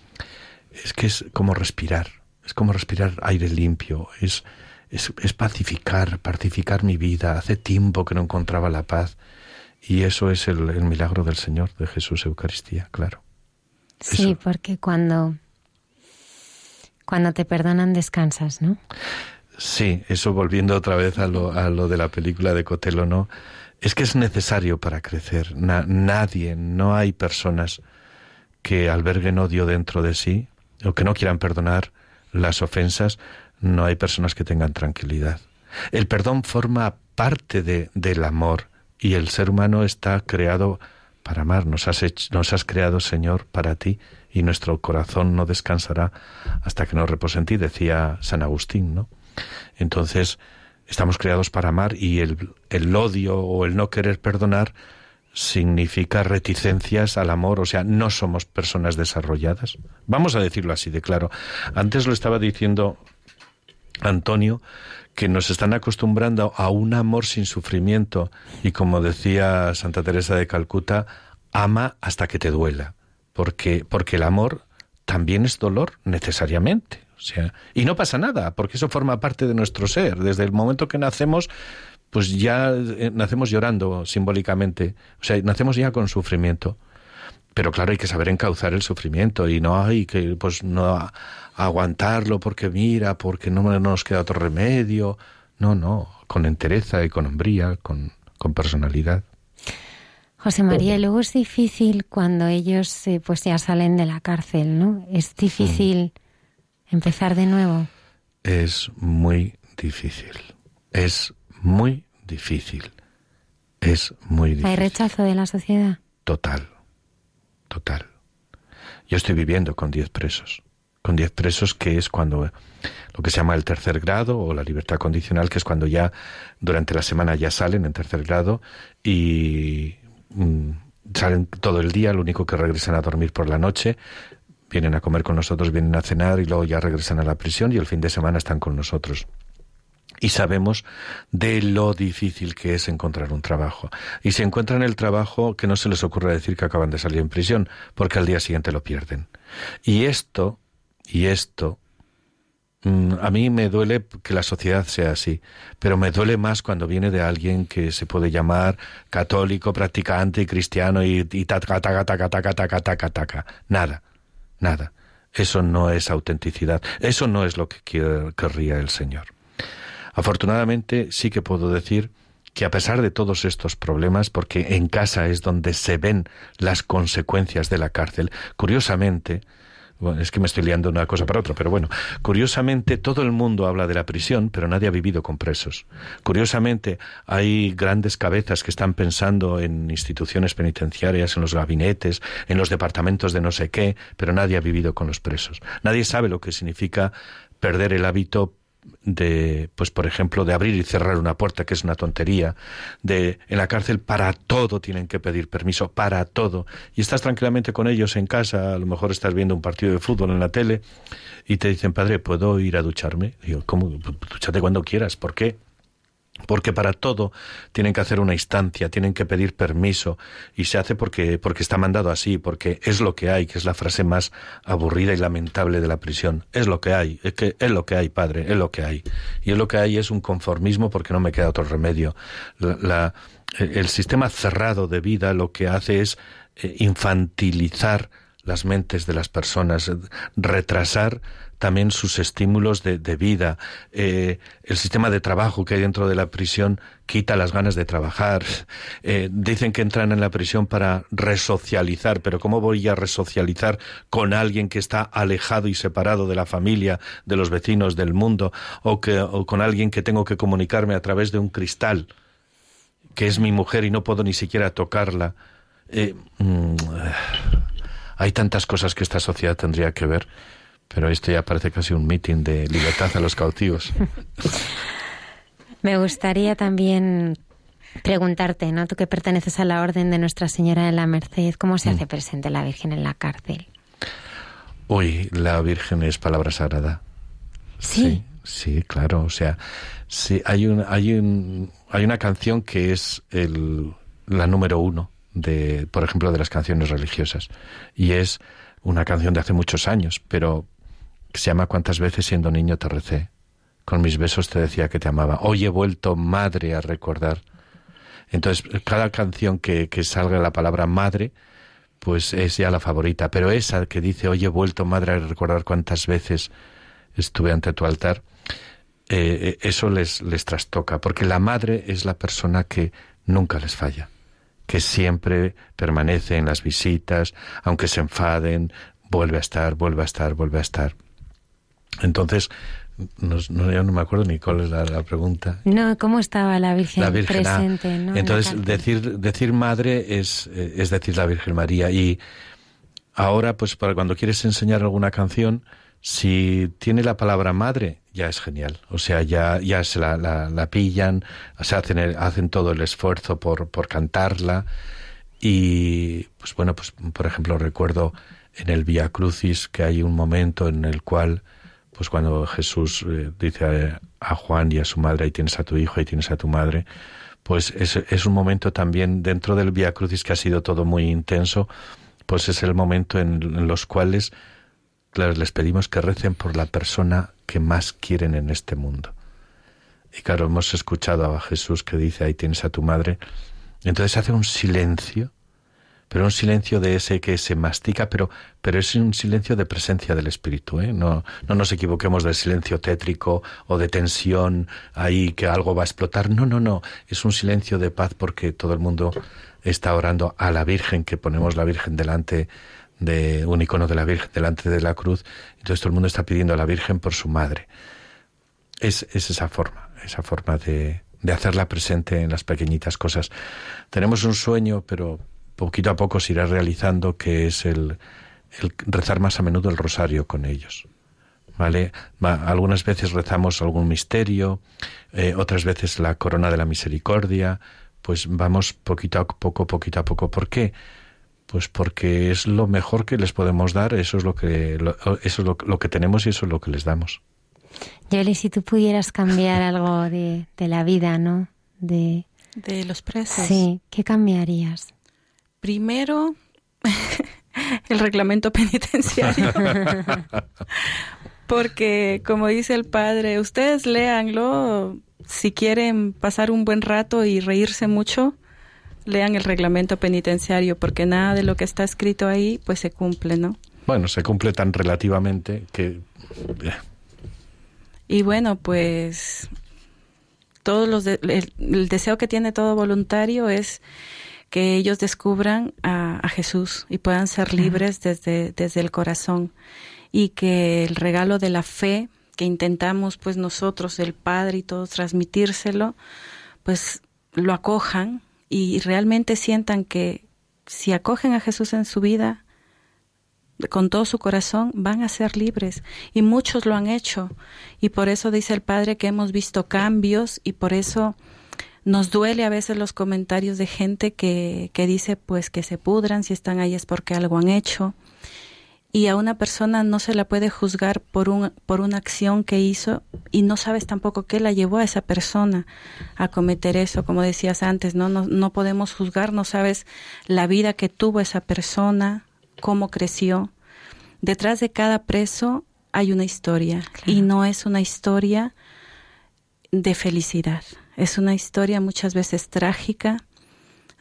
es que es como respirar, es como respirar aire limpio, es, es, es pacificar, pacificar mi vida. Hace tiempo que no encontraba la paz y eso es el, el milagro del Señor, de Jesús Eucaristía, claro. Sí, porque cuando, cuando te perdonan descansas, ¿no? Sí, eso volviendo otra vez a lo, a lo de la película de Cotelo, ¿no? Es que es necesario para crecer. Na- nadie, no hay personas que alberguen odio dentro de sí o que no quieran perdonar las ofensas, no hay personas que tengan tranquilidad. El perdón forma parte de, del amor y el ser humano está creado para amar. Nos has, hecho- nos has creado, Señor, para ti y nuestro corazón no descansará hasta que nos repose en ti, decía San Agustín, ¿no? Entonces, estamos creados para amar y el, el odio o el no querer perdonar significa reticencias al amor, o sea, no somos personas desarrolladas. Vamos a decirlo así de claro. Antes lo estaba diciendo Antonio, que nos están acostumbrando a un amor sin sufrimiento y como decía Santa Teresa de Calcuta, ama hasta que te duela, porque, porque el amor también es dolor necesariamente. O sea, y no pasa nada, porque eso forma parte de nuestro ser. Desde el momento que nacemos, pues ya eh, nacemos llorando simbólicamente. O sea, nacemos ya con sufrimiento. Pero claro, hay que saber encauzar el sufrimiento y no hay que, pues, no aguantarlo porque mira, porque no, no nos queda otro remedio. No, no, con entereza y con hombría, con, con personalidad. José María, y luego es difícil cuando ellos eh, pues ya salen de la cárcel, ¿no? Es difícil empezar de nuevo. Es muy difícil. Es muy difícil. Es muy difícil. Hay rechazo de la sociedad. Total. Total. Yo estoy viviendo con 10 presos. Con 10 presos que es cuando lo que se llama el tercer grado o la libertad condicional, que es cuando ya durante la semana ya salen en tercer grado y mm, salen todo el día, lo único que regresan a dormir por la noche, vienen a comer con nosotros, vienen a cenar y luego ya regresan a la prisión y el fin de semana están con nosotros y sabemos de lo difícil que es encontrar un trabajo. Y si encuentran el trabajo, que no se les ocurra decir que acaban de salir en prisión, porque al día siguiente lo pierden. Y esto, y esto, mm, a mí me duele que la sociedad sea así, pero me duele más cuando viene de alguien que se puede llamar católico, practicante cristiano y, y taca, taca, taca, taca, taca, taca, taca. Nada, nada. Eso no es autenticidad. Eso no es lo que querría el Señor. Afortunadamente sí que puedo decir que a pesar de todos estos problemas, porque en casa es donde se ven las consecuencias de la cárcel, curiosamente, bueno, es que me estoy liando una cosa para otra, pero bueno, curiosamente todo el mundo habla de la prisión, pero nadie ha vivido con presos. Curiosamente hay grandes cabezas que están pensando en instituciones penitenciarias, en los gabinetes, en los departamentos de no sé qué, pero nadie ha vivido con los presos. Nadie sabe lo que significa perder el hábito de, pues por ejemplo, de abrir y cerrar una puerta, que es una tontería, de en la cárcel para todo tienen que pedir permiso, para todo. Y estás tranquilamente con ellos en casa, a lo mejor estás viendo un partido de fútbol en la tele y te dicen, padre, ¿puedo ir a ducharme? Digo, ¿cómo? Dúchate cuando quieras, ¿por qué? Porque para todo tienen que hacer una instancia, tienen que pedir permiso y se hace porque porque está mandado así, porque es lo que hay, que es la frase más aburrida y lamentable de la prisión. Es lo que hay, es que es lo que hay, padre, es lo que hay. Y es lo que hay es un conformismo porque no me queda otro remedio. La, el sistema cerrado de vida lo que hace es eh, infantilizar las mentes de las personas, retrasar también sus estímulos de, vida. Eh, el sistema de trabajo que hay dentro de la prisión quita las ganas de trabajar. Eh, dicen que entran en la prisión para resocializar, pero ¿cómo voy a resocializar con alguien que está alejado y separado de la familia, de los vecinos, del mundo, o, que, o con alguien que tengo que comunicarme a través de un cristal? que es mi mujer y no puedo ni siquiera tocarla. Eh, mm, hay tantas cosas que esta sociedad tendría que ver, pero esto ya parece casi un meeting de libertad a los cautivos. (laughs) Me gustaría también preguntarte, ¿no? Tú que perteneces a la Orden de Nuestra Señora de la Merced, ¿cómo se hace presente la Virgen en la cárcel? Uy, la Virgen es palabra sagrada. Sí. Sí, claro. O sea, sí, hay, un, hay, un, hay una canción que es el, la número uno, de, por ejemplo, de las canciones religiosas. Y es una canción de hace muchos años, pero que se llama Cuántas veces siendo niño te recé. Con mis besos te decía que te amaba. Hoy he vuelto madre a recordar. Entonces, cada canción que, que salga la palabra madre, pues es ya la favorita. Pero esa que dice, hoy he vuelto madre a recordar cuántas veces estuve ante tu altar, eh, eh, eso les, les trastoca, porque la madre es la persona que nunca les falla, que siempre permanece en las visitas, aunque se enfaden, vuelve a estar, vuelve a estar, vuelve a estar. Entonces, no, no, ya no me acuerdo ni cuál es la, la pregunta. No, ¿cómo estaba la Virgen, La Virgen, ah, presente? ¿no? Entonces, decir, decir madre es, eh, es decir la Virgen María. Y ahora, pues para cuando quieres enseñar alguna canción, si tiene la palabra madre, ya es genial. O sea, ya, ya se la, la, la pillan, se hacen, el- hacen todo el esfuerzo por, por cantarla. Y, pues bueno, pues por ejemplo, recuerdo en el Via Crucis que hay un momento en el cual, pues cuando Jesús eh, dice a, Juan y a su madre, ahí tienes a tu hijo, ahí tienes a tu madre, pues es, un momento también dentro del Via Crucis que ha sido todo muy intenso, pues es el momento en, en los cuales claro, les pedimos que recen por la persona que más quieren en este mundo. Y claro, hemos escuchado a Jesús que dice, ahí tienes a tu madre. Entonces hace un silencio, pero un silencio de ese que se mastica, pero, pero es un silencio de presencia del Espíritu. ¿eh? No, no nos equivoquemos del silencio tétrico o de tensión ahí que algo va a explotar. No, no, no. Es un silencio de paz porque todo el mundo está orando a la Virgen, que ponemos la Virgen delante de un icono de la Virgen delante de la cruz. Entonces todo el mundo está pidiendo a la Virgen por su madre. Es, es esa forma, esa forma de, de hacerla presente en las pequeñitas cosas. Tenemos un sueño, pero poquito a poco se irá realizando, que es el, el rezar más a menudo el rosario con ellos. ¿Vale? Va- Algunas veces rezamos algún misterio, eh, otras veces la corona de la misericordia, pues vamos poquito a poco, poquito a poco. ¿Por qué? Pues porque es lo mejor que les podemos dar, eso es lo que, lo- eso es lo, lo que tenemos y eso es lo que les damos. Yoli, si tú pudieras cambiar (laughs) algo de, de la vida, ¿no? De, De los presos. sí, ¿qué cambiarías? Primero, (laughs) el reglamento penitenciario. (laughs) Porque, como dice el padre, ustedes léanlo. Si quieren pasar un buen rato y reírse mucho, lean el reglamento penitenciario, porque nada de lo que está escrito ahí, pues se cumple, ¿no? Bueno, se cumple tan relativamente que... eh, Y bueno, pues todos los de- el, el deseo que tiene todo voluntario es que ellos descubran a, a Jesús y puedan ser libres desde, desde el corazón. Y que el regalo de la fe que intentamos pues nosotros, el Padre y todos transmitírselo, pues lo acojan y realmente sientan que si acogen a Jesús en su vida, con todo su corazón van a ser libres. Y muchos lo han hecho. Y por eso dice el padre que hemos visto cambios y por eso nos duele a veces los comentarios de gente que, que dice pues que se pudran si están ahí es porque algo han hecho. Y a una persona no se la puede juzgar por un por una acción que hizo y no sabes tampoco qué la llevó a esa persona a cometer eso. Como decías antes no no, no podemos juzgar no sabes la vida que tuvo esa persona cómo creció. Detrás de cada preso hay una historia y no es una historia de felicidad es una historia muchas veces trágica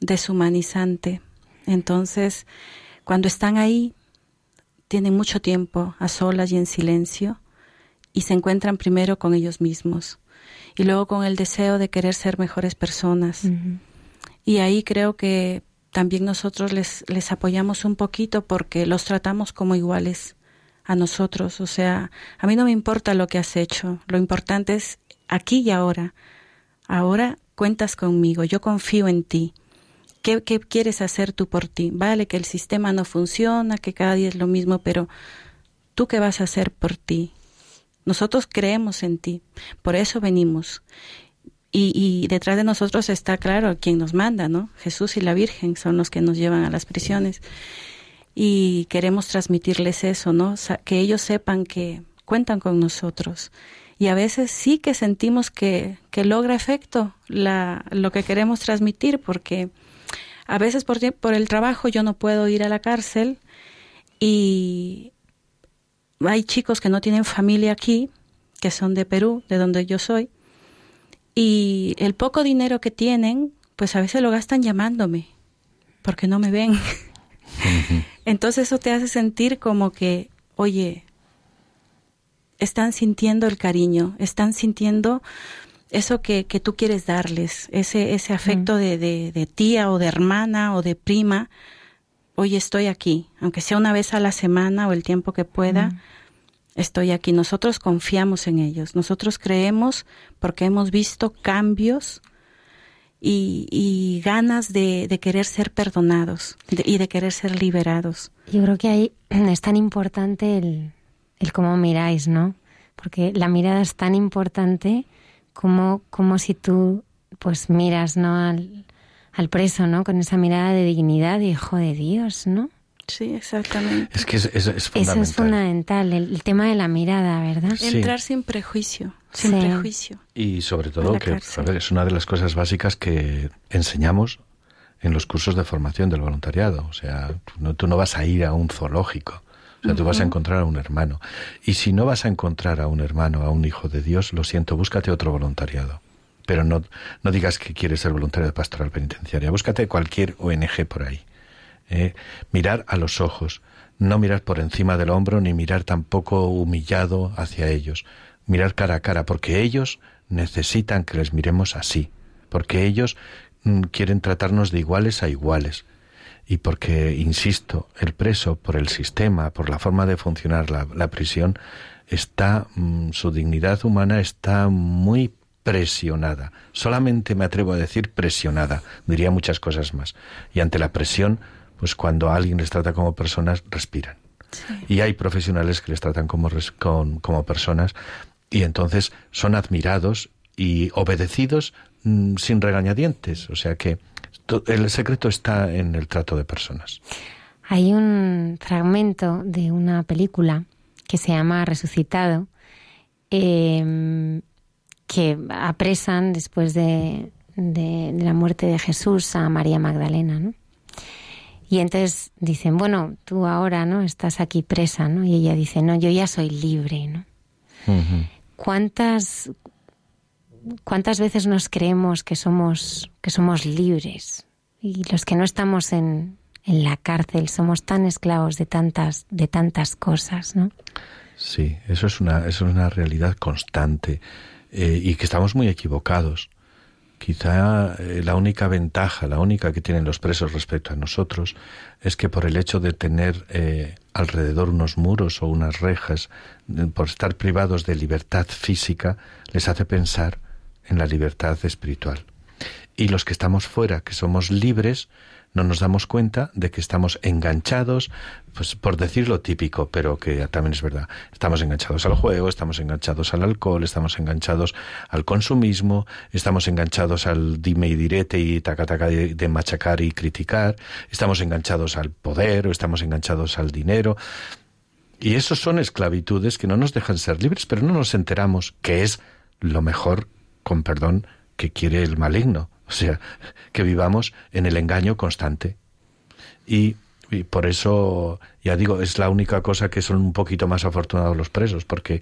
deshumanizante entonces cuando están ahí tienen mucho tiempo a solas y en silencio y se encuentran primero con ellos mismos y luego con el deseo de querer ser mejores personas. Y ahí creo que también nosotros les, les apoyamos un poquito porque los tratamos como iguales a nosotros. O sea, a mí no me importa lo que has hecho, lo importante es aquí y ahora. Ahora cuentas conmigo, yo confío en ti. ¿Qué, ¿Qué quieres hacer tú por ti? Vale, que el sistema no funciona, que cada día es lo mismo, pero tú qué vas a hacer por ti? Nosotros creemos en ti, por eso venimos. Y, y detrás de nosotros está claro quien nos manda, ¿no? Jesús y la Virgen son los que nos llevan a las prisiones. Y queremos transmitirles eso, ¿no? Que ellos sepan que cuentan con nosotros. Y a veces sí que sentimos que, que logra efecto la, lo que queremos transmitir, porque a veces por, por el trabajo yo no puedo ir a la cárcel y hay chicos que no tienen familia aquí, que son de Perú, de donde yo soy, y el poco dinero que tienen, pues a veces lo gastan llamándome, porque no me ven. (laughs) Entonces eso te hace sentir como que, oye, están sintiendo el cariño, están sintiendo eso que, que tú quieres darles, ese, ese afecto de, de, de tía o de hermana o de prima. Oye, estoy aquí, aunque sea una vez a la semana o el tiempo que pueda, estoy aquí. Nosotros confiamos en ellos, nosotros creemos porque hemos visto cambios y, y ganas de, de querer ser perdonados y de querer ser liberados. Yo creo que ahí (clears throat) es tan importante el, el cómo miráis, ¿no? Porque la mirada es tan importante como, como si tú pues miras, ¿no? Al, al preso, ¿no? Con esa mirada de dignidad y hijo de Dios, ¿no? Sí, exactamente. Es que es, es- es Eso fundamental. es fundamental, el, el tema de la mirada, ¿verdad? Sí. Entrar sin prejuicio, sin Sí. prejuicio. Y sobre todo que cárcel. a ver, es una de las cosas básicas que enseñamos en los cursos de formación del voluntariado. O sea, tú no, tú no vas a ir a un zoológico. O sea, tú vas a encontrar a un hermano. Y si no vas a encontrar a un hermano, a un hijo de Dios, lo siento, búscate otro voluntariado. Pero no, no digas que quieres ser voluntario de pastoral penitenciaria. Búscate cualquier ONG por ahí. ¿eh? Mirar a los ojos. No mirar por encima del hombro ni mirar tampoco humillado hacia ellos. Mirar cara a cara, porque ellos necesitan que les miremos así. Porque ellos mm, quieren tratarnos de iguales a iguales y porque, insisto, el preso, por el sistema, por la forma de funcionar la, la prisión, está, mm, su dignidad humana está muy presionada. Solamente me atrevo a decir presionada, diría muchas cosas más. Y ante la presión, pues cuando a alguien les trata como personas, respiran. Y hay profesionales que les tratan como, res- con- como personas y entonces son admirados y obedecidos mm, sin regañadientes. O sea que el secreto está en el trato de personas. Hay un fragmento de una película que se llama Resucitado, eh, que apresan después de, de- de la muerte de Jesús a María Magdalena, ¿no? Y entonces dicen, bueno, tú ahora, ¿no? Estás aquí presa, ¿no? Y ella dice, no, yo ya soy libre, ¿no? ¿Cuántas, cuántas veces nos creemos que somos, que somos libres? Y los que no estamos en, en la cárcel somos tan esclavos de tantas, de tantas cosas, ¿no? Sí, eso es una, eso es una realidad constante eh, y que estamos muy equivocados. Quizá eh, la única ventaja, la única que tienen los presos respecto a nosotros, es que por el hecho de tener eh, alrededor unos muros o unas rejas, por estar privados de libertad física, les hace pensar en la libertad espiritual. Y los que estamos fuera, que somos libres, no nos damos cuenta de que estamos enganchados, pues por decir lo típico, pero que también es verdad. Estamos enganchados al juego, estamos enganchados al alcohol, estamos enganchados al consumismo, estamos enganchados al dime y direte y taca taca de, de machacar y criticar, estamos enganchados al poder o estamos enganchados al dinero. Y esos son esclavitudes que no nos dejan ser libres, pero no nos enteramos que es lo mejor, con perdón, que quiere el maligno. O sea, que vivamos en el engaño constante. Y, y por eso, ya digo, es la única cosa que son un poquito más afortunados los presos, porque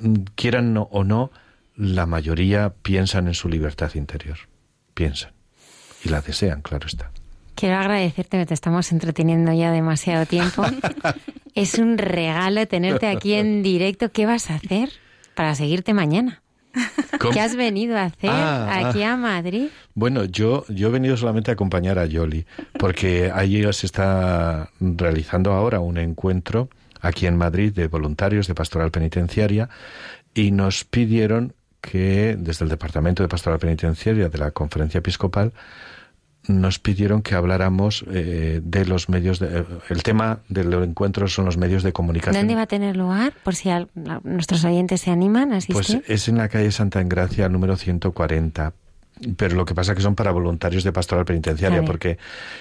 mm, quieran o no, la mayoría piensan en su libertad interior. Piensan. Y la desean, claro está. Quiero agradecerte que te estamos entreteniendo ya demasiado tiempo. (laughs) es un regalo tenerte aquí en directo. ¿Qué vas a hacer para seguirte mañana? ¿Cómo? ¿Qué has venido a hacer Ah, aquí ah. a Madrid? Bueno, yo, yo he venido solamente a acompañar a Yoli, porque allí se está realizando ahora un encuentro aquí en Madrid de voluntarios de pastoral penitenciaria y nos pidieron que desde el Departamento de Pastoral Penitenciaria de la Conferencia Episcopal nos pidieron que habláramos eh, de los medios de, eh, el tema del encuentro son los medios de comunicación ¿Dónde va a tener lugar? Por si al- nuestros oyentes se animan a Pues asistir. es en la calle Santa Engracia, número 140. Pero lo que pasa es que son para voluntarios de pastoral penitenciaria, porque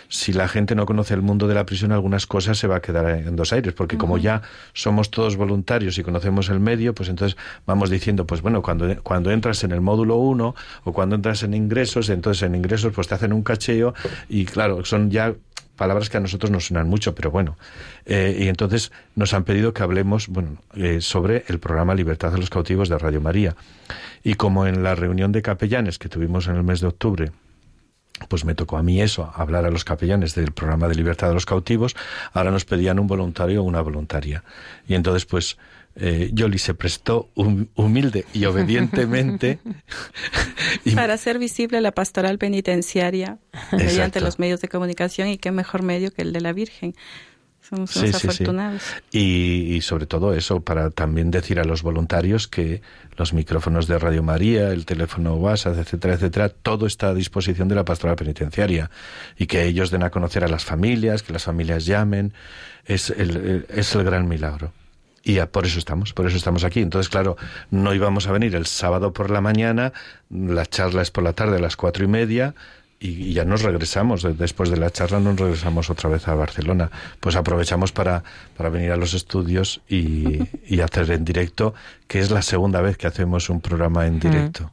si la gente no conoce el mundo de la prisión, algunas cosas se va a quedar en dos aires, porque como ya somos todos voluntarios y conocemos el medio, pues entonces vamos diciendo, pues bueno, cuando, cuando entras en el módulo 1 o cuando entras en ingresos, entonces en ingresos pues te hacen un cacheo y claro, son ya palabras que a nosotros nos suenan mucho, pero bueno. Eh, y entonces nos han pedido que hablemos bueno, eh, sobre el programa Libertad a los Cautivos de Radio María. Y como en la reunión de capellanes que tuvimos en el mes de octubre, pues me tocó a mí eso, hablar a los capellanes del programa de Libertad de los Cautivos, ahora nos pedían un voluntario o una voluntaria. Y entonces, pues, eh, Yoli se prestó hum- humilde y obedientemente (laughs) y- Para hacer visible la pastoral penitenciaria mediante los medios de comunicación y qué mejor medio que el de la Virgen. Somos Sí, sí. afortunados. Y, y sobre todo eso, para también decir a los voluntarios que los micrófonos de Radio María, el teléfono WhatsApp, etcétera, etcétera, todo está a disposición de la pastoral penitenciaria y que ellos den a conocer a las familias, que las familias llamen, es el- es el gran milagro. Y a- por eso estamos, por eso estamos aquí. Entonces, claro, no íbamos a venir el sábado por la mañana, la charla es por la tarde a las cuatro y media, y, ya nos regresamos. De- Después de la charla nos regresamos otra vez a Barcelona. Pues aprovechamos para, para venir a los estudios y, y hacer en directo, que es la segunda vez que hacemos un programa en directo.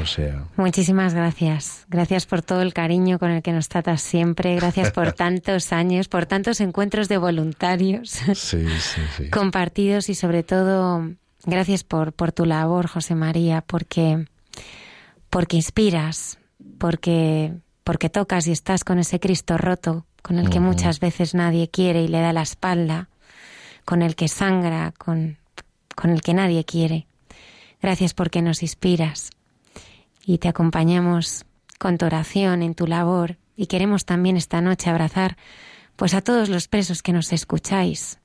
O sea, Muchísimas gracias. Gracias por todo el cariño con el que nos tratas siempre. Gracias por (laughs) tantos años, por tantos encuentros de voluntarios sí, (laughs) sí, sí. compartidos y sobre todo gracias por, por tu labor, José María, porque, porque inspiras, porque, porque tocas y estás con ese Cristo roto, con el que muchas veces nadie quiere y le da la espalda, con el que sangra, con, con el que nadie quiere. Gracias porque nos inspiras y te acompañamos con tu oración en tu labor y queremos también esta noche abrazar pues a todos los presos que nos escucháis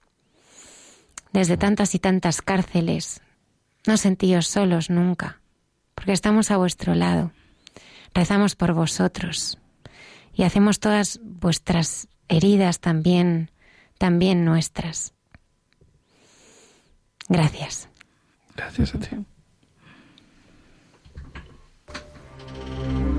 desde tantas y tantas cárceles. No sentíos solos nunca, porque estamos a vuestro lado. Rezamos por vosotros y hacemos todas vuestras heridas también, también nuestras. Gracias. Gracias a ti. Thank you.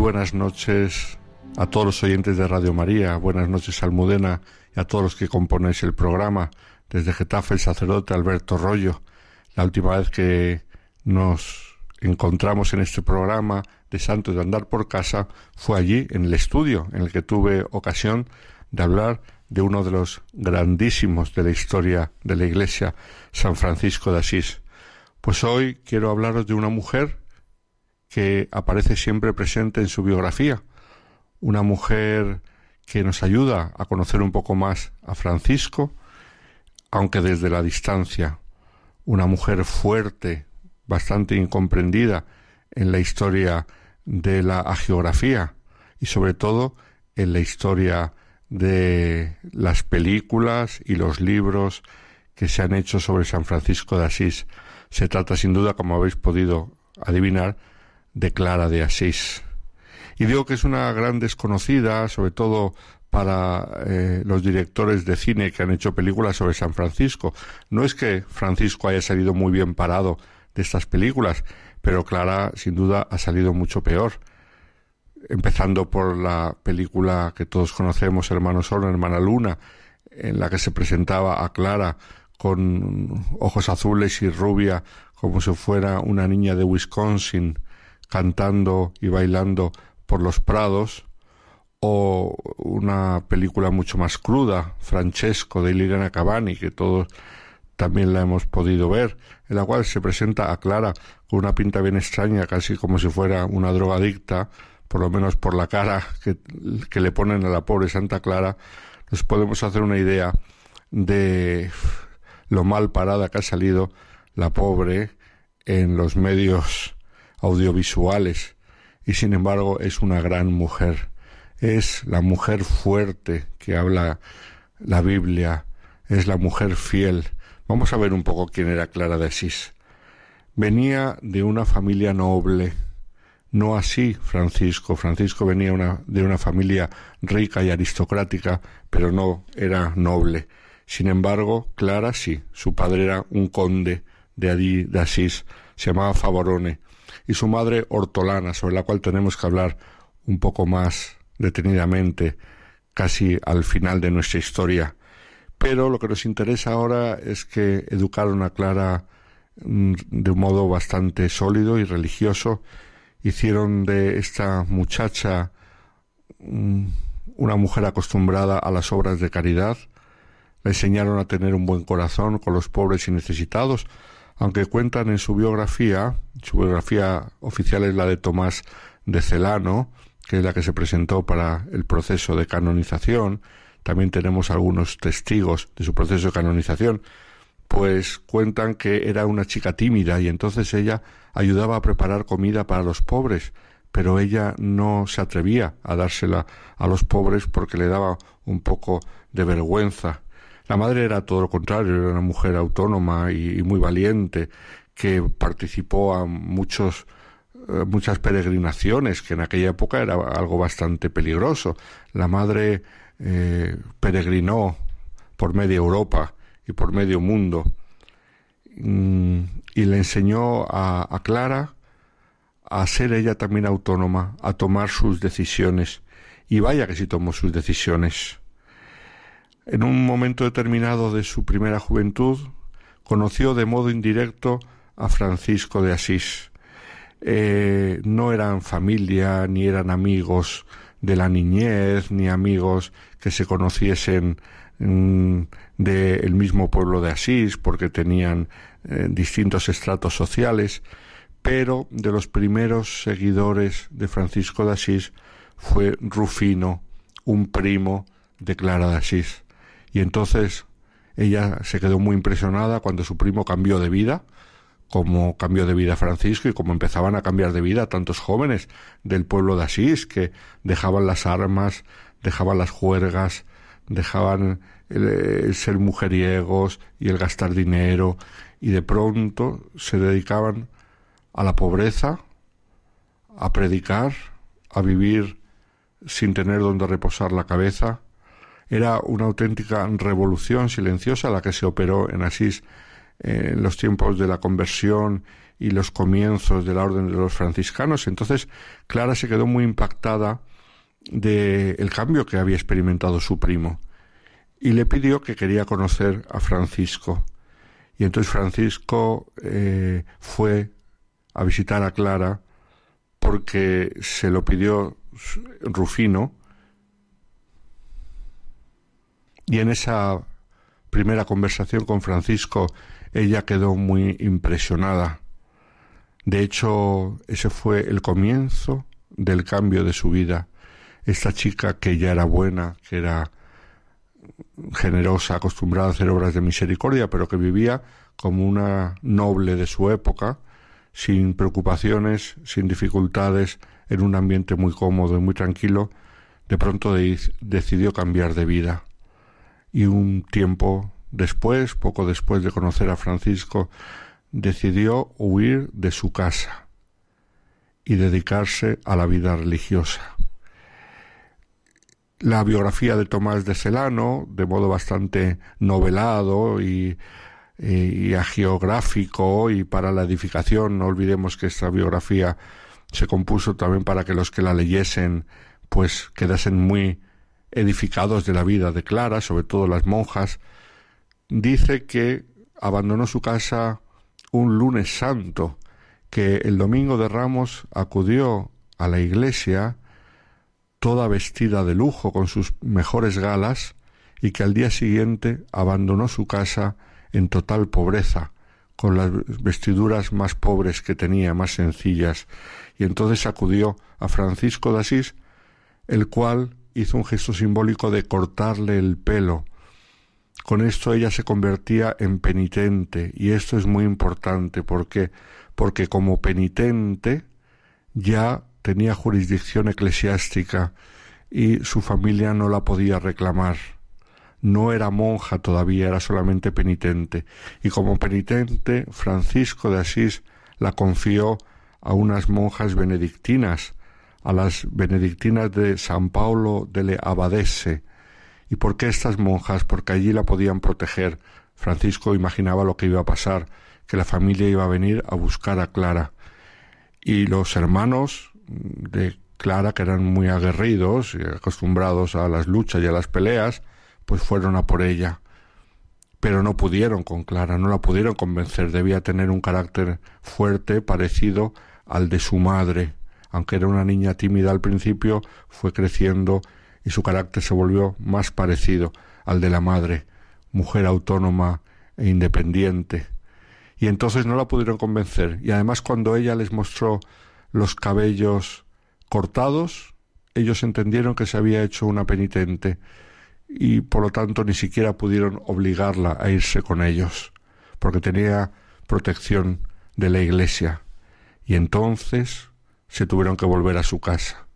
Buenas noches a todos los oyentes de Radio María, buenas noches Almudena y a todos los que componéis el programa. Desde Getafe, el sacerdote Alberto Rollo. La última vez que nos encontramos en este programa de Santos de Andar por Casa fue allí, en el estudio, en el que tuve ocasión de hablar de uno de los grandísimos de la historia de la Iglesia, San Francisco de Asís. Pues hoy quiero hablaros de una mujer que aparece siempre presente en su biografía, una mujer que nos ayuda a conocer un poco más a Francisco, aunque desde la distancia, una mujer fuerte, bastante incomprendida en la historia de la agiografía y sobre todo en la historia de las películas y los libros que se han hecho sobre San Francisco de Asís. Se trata sin duda, como habéis podido adivinar, de Clara de Asís. Y digo que es una gran desconocida, sobre todo para eh, los directores de cine que han hecho películas sobre San Francisco. No es que Francisco haya salido muy bien parado de estas películas, pero Clara sin duda ha salido mucho peor. Empezando por la película que todos conocemos, Hermano Sol, Hermana Luna, en la que se presentaba a Clara con ojos azules y rubia, como si fuera una niña de Wisconsin, cantando y bailando por los prados, o una película mucho más cruda, Francesco de Liliana Cavani, que todos también la hemos podido ver, en la cual se presenta a Clara con una pinta bien extraña, casi como si fuera una drogadicta, por lo menos por la cara que, que le ponen a la pobre Santa Clara, nos podemos hacer una idea de lo mal parada que ha salido la pobre en los medios audiovisuales y sin embargo es una gran mujer. Es la mujer fuerte que habla la Biblia, es la mujer fiel. Vamos a ver un poco quién era Clara de Asís. Venía de una familia noble, no así Francisco. Francisco venía una, de una familia rica y aristocrática, pero no era noble. Sin embargo, Clara sí. Su padre era un conde de, Adi, de Asís, se llamaba Favorone, y su madre Hortolana, sobre la cual tenemos que hablar un poco más detenidamente, casi al final de nuestra historia. Pero lo que nos interesa ahora es que educaron a Clara mm, de un modo bastante sólido y religioso, hicieron de esta muchacha mm, una mujer acostumbrada a las obras de caridad, le enseñaron a tener un buen corazón con los pobres y necesitados, aunque cuentan en su biografía, su biografía oficial es la de Tomás de Celano, que es la que se presentó para el proceso de canonización, también tenemos algunos testigos de su proceso de canonización, pues cuentan que era una chica tímida y entonces ella ayudaba a preparar comida para los pobres, pero ella no se atrevía a dársela a los pobres porque le daba un poco de vergüenza. La madre era todo lo contrario, era una mujer autónoma y, muy valiente que participó a muchos eh, muchas peregrinaciones, que en aquella época era algo bastante peligroso. La madre eh, peregrinó por media Europa y por medio mundo mm, y le enseñó a, a Clara a ser ella también autónoma, a tomar sus decisiones. Y vaya que sí tomó sus decisiones. En un momento determinado de su primera juventud, conoció de modo indirecto a Francisco de Asís. Eh, no eran familia, ni eran amigos de la niñez, ni amigos que se conociesen mm, del mismo pueblo de Asís, porque tenían eh, distintos estratos sociales, pero de los primeros seguidores de Francisco de Asís fue Rufino, un primo de Clara de Asís. Y entonces ella se quedó muy impresionada cuando su primo cambió de vida, como cambió de vida Francisco y como empezaban a cambiar de vida tantos jóvenes del pueblo de Asís que dejaban las armas, dejaban las juergas, dejaban el, ser mujeriegos y el gastar dinero y de pronto se dedicaban a la pobreza, a predicar, a vivir sin tener donde reposar la cabeza. Era una auténtica revolución silenciosa la que se operó en Asís en los tiempos de la conversión y los comienzos de la orden de los franciscanos. Entonces, Clara se quedó muy impactada del el cambio que había experimentado su primo y le pidió que quería conocer a Francisco. Y entonces Francisco eh, fue a visitar a Clara porque se lo pidió Rufino y en esa primera conversación con Francisco ella quedó muy impresionada. De hecho, ese fue el comienzo del cambio de su vida. Esta chica que ya era buena, que era generosa, acostumbrada a hacer obras de misericordia, pero que vivía como una noble de su época, sin preocupaciones, sin dificultades, en un ambiente muy cómodo y muy tranquilo, de pronto decidió cambiar de vida. Y un tiempo Después, poco después de conocer a Francisco, decidió huir de su casa y dedicarse a la vida religiosa. La biografía de Tomás de Celano, de modo bastante novelado y, y, geográfico y para la edificación, no olvidemos que esta biografía se compuso también para que los que la leyesen pues quedasen muy edificados de la vida de Clara, sobre todo las monjas, dice que abandonó su casa un lunes santo, que el domingo de Ramos acudió a la iglesia toda vestida de lujo con sus mejores galas y que al día siguiente abandonó su casa en total pobreza, con las vestiduras más pobres que tenía, más sencillas, y entonces acudió a Francisco de Asís, el cual hizo un gesto simbólico de cortarle el pelo, con esto ella se convertía en penitente y esto es muy importante porque porque como penitente ya tenía jurisdicción eclesiástica y su familia no la podía reclamar. No era monja todavía, era solamente penitente. Y como penitente, Francisco de Asís la confió a unas monjas benedictinas, a las benedictinas de San Paulo delle Abadese, ¿Y por qué estas monjas? Porque allí la podían proteger. Francisco imaginaba lo que iba a pasar, que la familia iba a venir a buscar a Clara. Y los hermanos de Clara, que eran muy aguerridos y acostumbrados a las luchas y a las peleas, pues fueron a por ella. Pero no pudieron con Clara, no la pudieron convencer. Debía tener un carácter fuerte, parecido al de su madre. Aunque era una niña tímida al principio, fue creciendo y su carácter se volvió más parecido al de la madre, mujer autónoma e independiente. Y entonces no la pudieron convencer. Y además cuando ella les mostró los cabellos cortados, ellos entendieron que se había hecho una penitente y por lo tanto ni siquiera pudieron obligarla a irse con ellos, porque tenía protección de la iglesia. Y entonces se tuvieron que volver a su casa.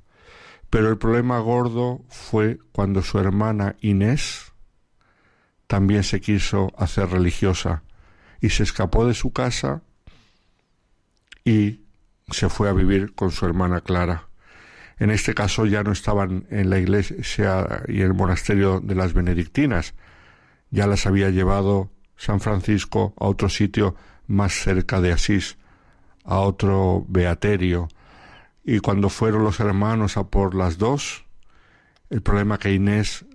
Pero el problema gordo fue cuando su hermana Inés también se quiso hacer religiosa y se escapó de su casa y se fue a vivir con su hermana Clara. En este caso ya no estaban en la iglesia y el monasterio de las benedictinas, ya las había llevado San Francisco a otro sitio más cerca de Asís, a otro beaterio, y cuando fueron los hermanos a por las dos, el problema que Inés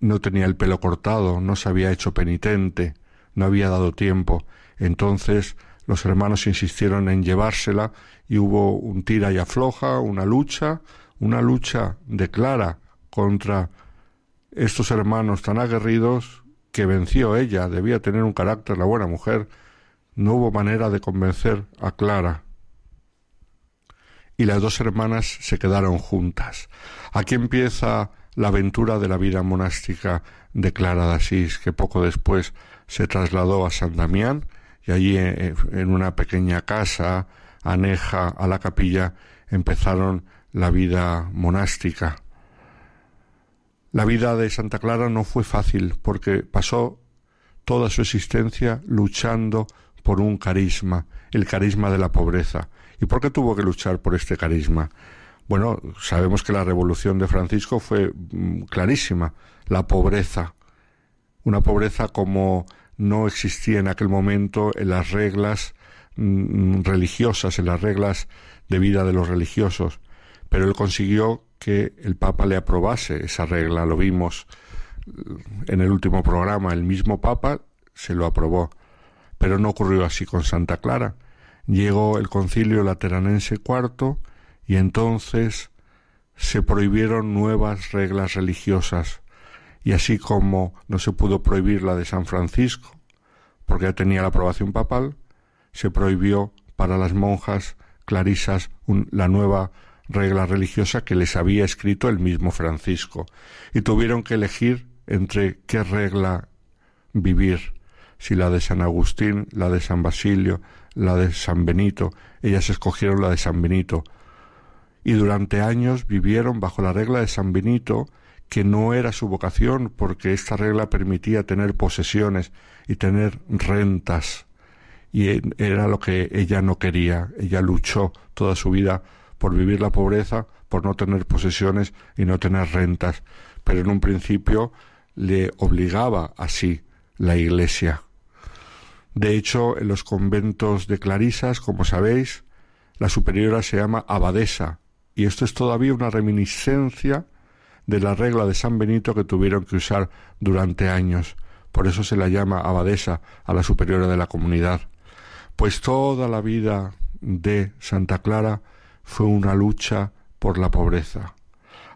no tenía el pelo cortado, no se había hecho penitente, no había dado tiempo. Entonces los hermanos insistieron en llevársela y hubo un tira y afloja, una lucha, una lucha de Clara contra estos hermanos tan aguerridos que venció ella, debía tener un carácter la buena mujer, no hubo manera de convencer a Clara. Y las dos hermanas se quedaron juntas. Aquí empieza la aventura de la vida monástica de Clara de Asís, que poco después se trasladó a San Damián y allí eh, en una pequeña casa aneja a la capilla empezaron la vida monástica. La vida de Santa Clara no fue fácil porque pasó toda su existencia luchando por un carisma, el carisma de la pobreza. ¿Y por qué tuvo que luchar por este carisma? Bueno, sabemos que la revolución de Francisco fue mm, clarísima, la pobreza, una pobreza como no existía en aquel momento en las reglas mm, religiosas, en las reglas de vida de los religiosos, pero él consiguió que el Papa le aprobase esa regla, lo vimos mm, en el último programa, el mismo Papa se lo aprobó, pero no ocurrió así con Santa Clara. Llegó el concilio lateranense IV y entonces se prohibieron nuevas reglas religiosas. Y así como no se pudo prohibir la de San Francisco porque ya tenía la aprobación papal, se prohibió para las monjas clarisas la nueva regla religiosa que les había escrito el mismo Francisco. Y tuvieron que elegir entre qué regla vivir, si la de San Agustín, la de San Basilio, la de San Benito. Ellas escogieron la de San Benito y durante años vivieron bajo la regla de San Benito, que no era su vocación, porque esta regla permitía tener posesiones y tener rentas, y era lo que ella no quería. Ella luchó toda su vida por vivir la pobreza, por no tener posesiones y no tener rentas, pero en un principio le obligaba así la Iglesia. De hecho, en los conventos de Clarisas, como sabéis, la superiora se llama abadesa, y esto es todavía una reminiscencia de la regla de San Benito que tuvieron que usar durante años. Por eso se la llama abadesa a la superiora de la comunidad. Pues toda la vida de Santa Clara fue una lucha por la pobreza.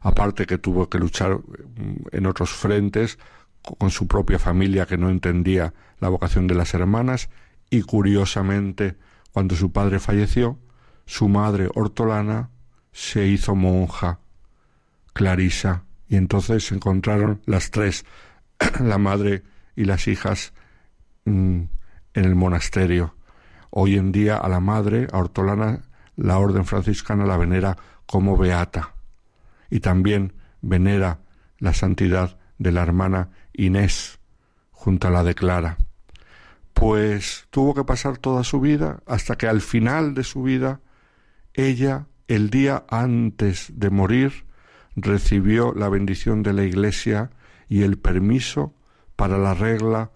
Aparte que tuvo que luchar mm, en otros frentes con su propia familia que no entendía la vocación de las hermanas y curiosamente cuando su padre falleció, su madre hortolana se hizo monja, Clarisa, y entonces se encontraron las tres, (clears throat) la madre y las hijas, mm, en el monasterio. Hoy en día a la madre, a Hortolana, la orden franciscana la venera como beata y también venera la santidad de la hermana Inés junto a la de Clara. Pues tuvo que pasar toda su vida hasta que al final de su vida ella el día antes de morir recibió la bendición de la Iglesia y el permiso para la regla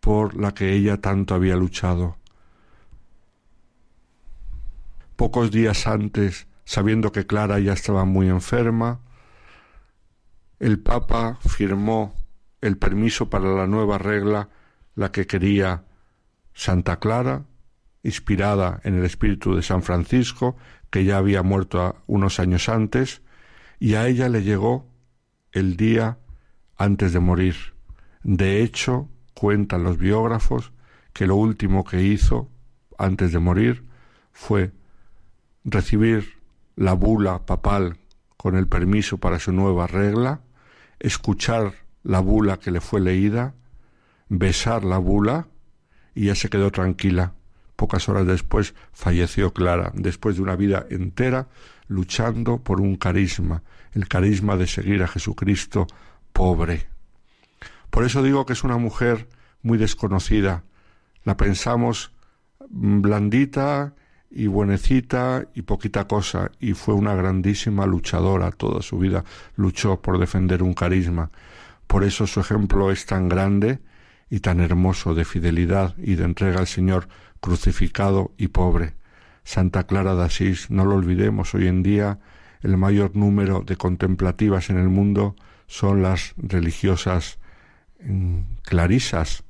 por la que ella tanto había luchado. Pocos días antes, sabiendo que Clara ya estaba muy enferma, el Papa firmó el permiso para la nueva regla, la que quería Santa Clara, inspirada en el espíritu de San Francisco, que ya había muerto unos años antes, y a ella le llegó el día antes de morir. De hecho, cuentan los biógrafos que lo último que hizo antes de morir fue recibir la bula papal con el permiso para su nueva regla, escuchar la bula que le fue leída, besar la bula y ya se quedó tranquila Pocas horas después falleció Clara, después de una vida entera luchando por un carisma, el carisma de seguir a Jesucristo pobre. Por eso digo que es una mujer muy desconocida. La pensamos blandita y buenecita y poquita cosa, y fue una grandísima luchadora toda su vida, luchó por defender un carisma. Por eso su ejemplo es tan grande y tan hermoso de fidelidad y de entrega al Señor crucificado y pobre. Santa Clara de Asís, no lo olvidemos, hoy en día el mayor número de contemplativas en el mundo son las religiosas mm, clarisas.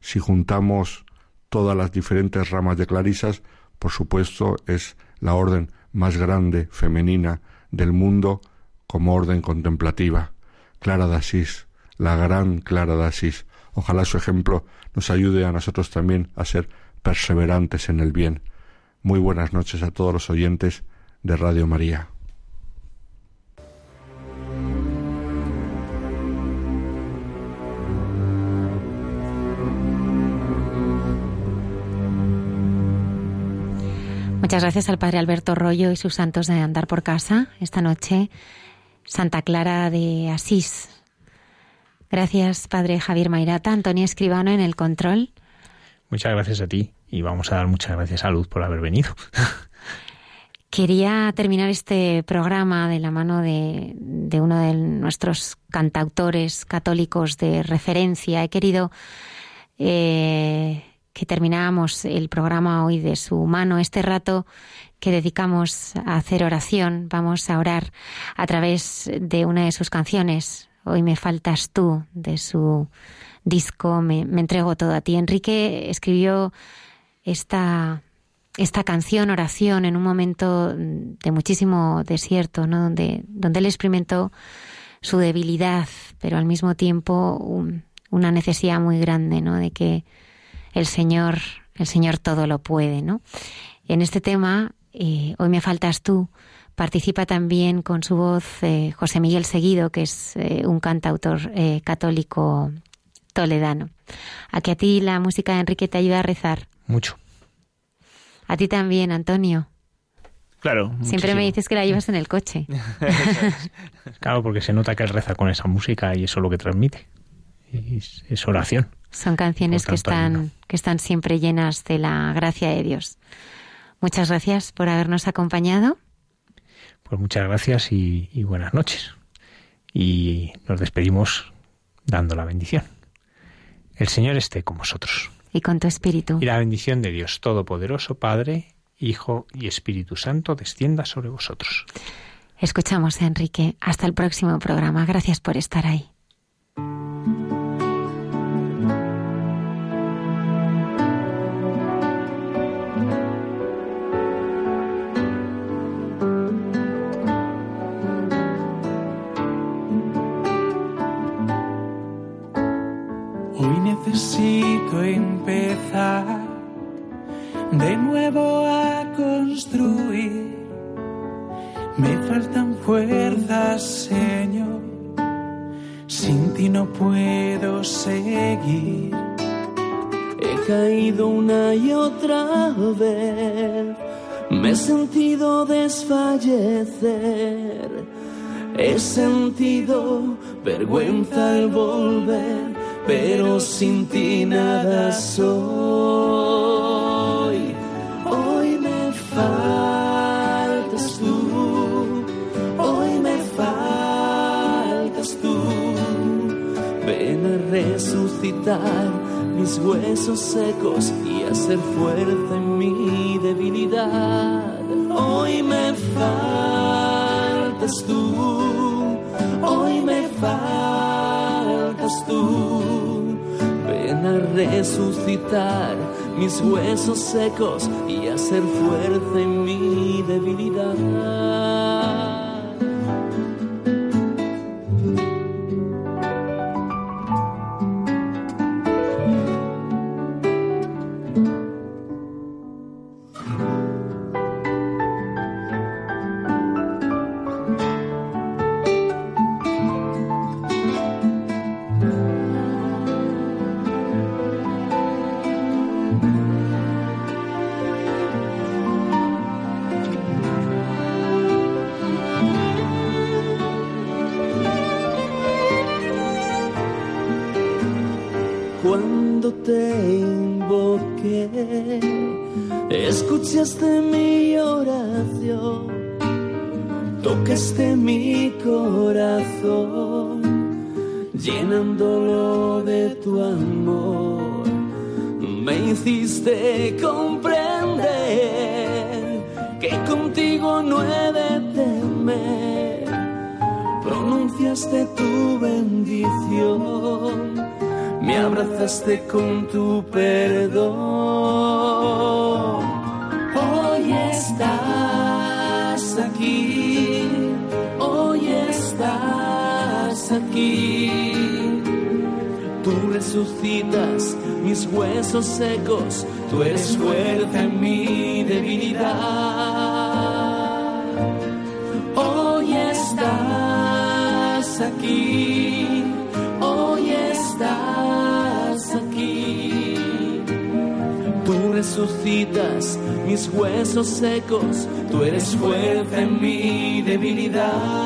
Si juntamos todas las diferentes ramas de clarisas, por supuesto es la orden más grande femenina del mundo como orden contemplativa. Clara de Asís, la gran Clara de Asís. Ojalá su ejemplo nos ayude a nosotros también a ser perseverantes en el bien. Muy buenas noches a todos los oyentes de Radio María. Muchas gracias al Padre Alberto Rollo y sus santos de andar por casa esta noche. Santa Clara de Asís. Gracias, Padre Javier Mairata, Antonio Escribano en el control. Muchas gracias a ti y vamos a dar muchas gracias a Luz por haber venido. (laughs) Quería terminar este programa de la mano de, de, uno de nuestros cantautores católicos de referencia. He querido eh, que termináramos el programa hoy de su mano, este rato que dedicamos a hacer oración. Vamos a orar a través de una de sus canciones. Hoy me faltas tú, de su disco Me, me entrego todo a ti. Enrique escribió esta esta canción, oración, en un momento de muchísimo desierto, ¿no? donde, donde él experimentó su debilidad, pero al mismo tiempo un, una necesidad muy grande, ¿no? de que el Señor, el Señor todo lo puede, ¿no? En este tema, eh, Hoy me faltas tú, participa también con su voz eh, José Miguel Seguido, que es eh, un cantautor eh, católico toledano. A que a ti la música de Enrique te ayuda a rezar. Mucho. A ti también, Antonio. Claro. Siempre me dices que la llevas en el coche. (laughs) claro, porque se nota que él reza con esa música y eso es lo que transmite. Es, es oración. Son canciones que están, que están siempre llenas de la gracia de Dios. Muchas gracias por habernos acompañado. Pues muchas gracias y, y buenas noches. Y nos despedimos dando la bendición. El Señor esté con vosotros. Y con tu espíritu. Y la bendición de Dios Todopoderoso, Padre, Hijo y Espíritu Santo, descienda sobre vosotros. Escuchamos Enrique. Hasta el próximo programa. Gracias por estar ahí. Necesito empezar de nuevo a construir. Me faltan fuerzas, Señor. Sin ti no puedo seguir. He caído una y otra vez. Me he sentido desfallecer. He sentido vergüenza al volver pero sin ti nada soy. Hoy me faltas tú, hoy me faltas tú. Ven a resucitar mis huesos secos y hacer fuerza en mi debilidad. Hoy me faltas tú, hoy me faltas tú resucitar mis huesos secos y hacer fuerza en mi debilidad. tú eres fuerza en mi debilidad.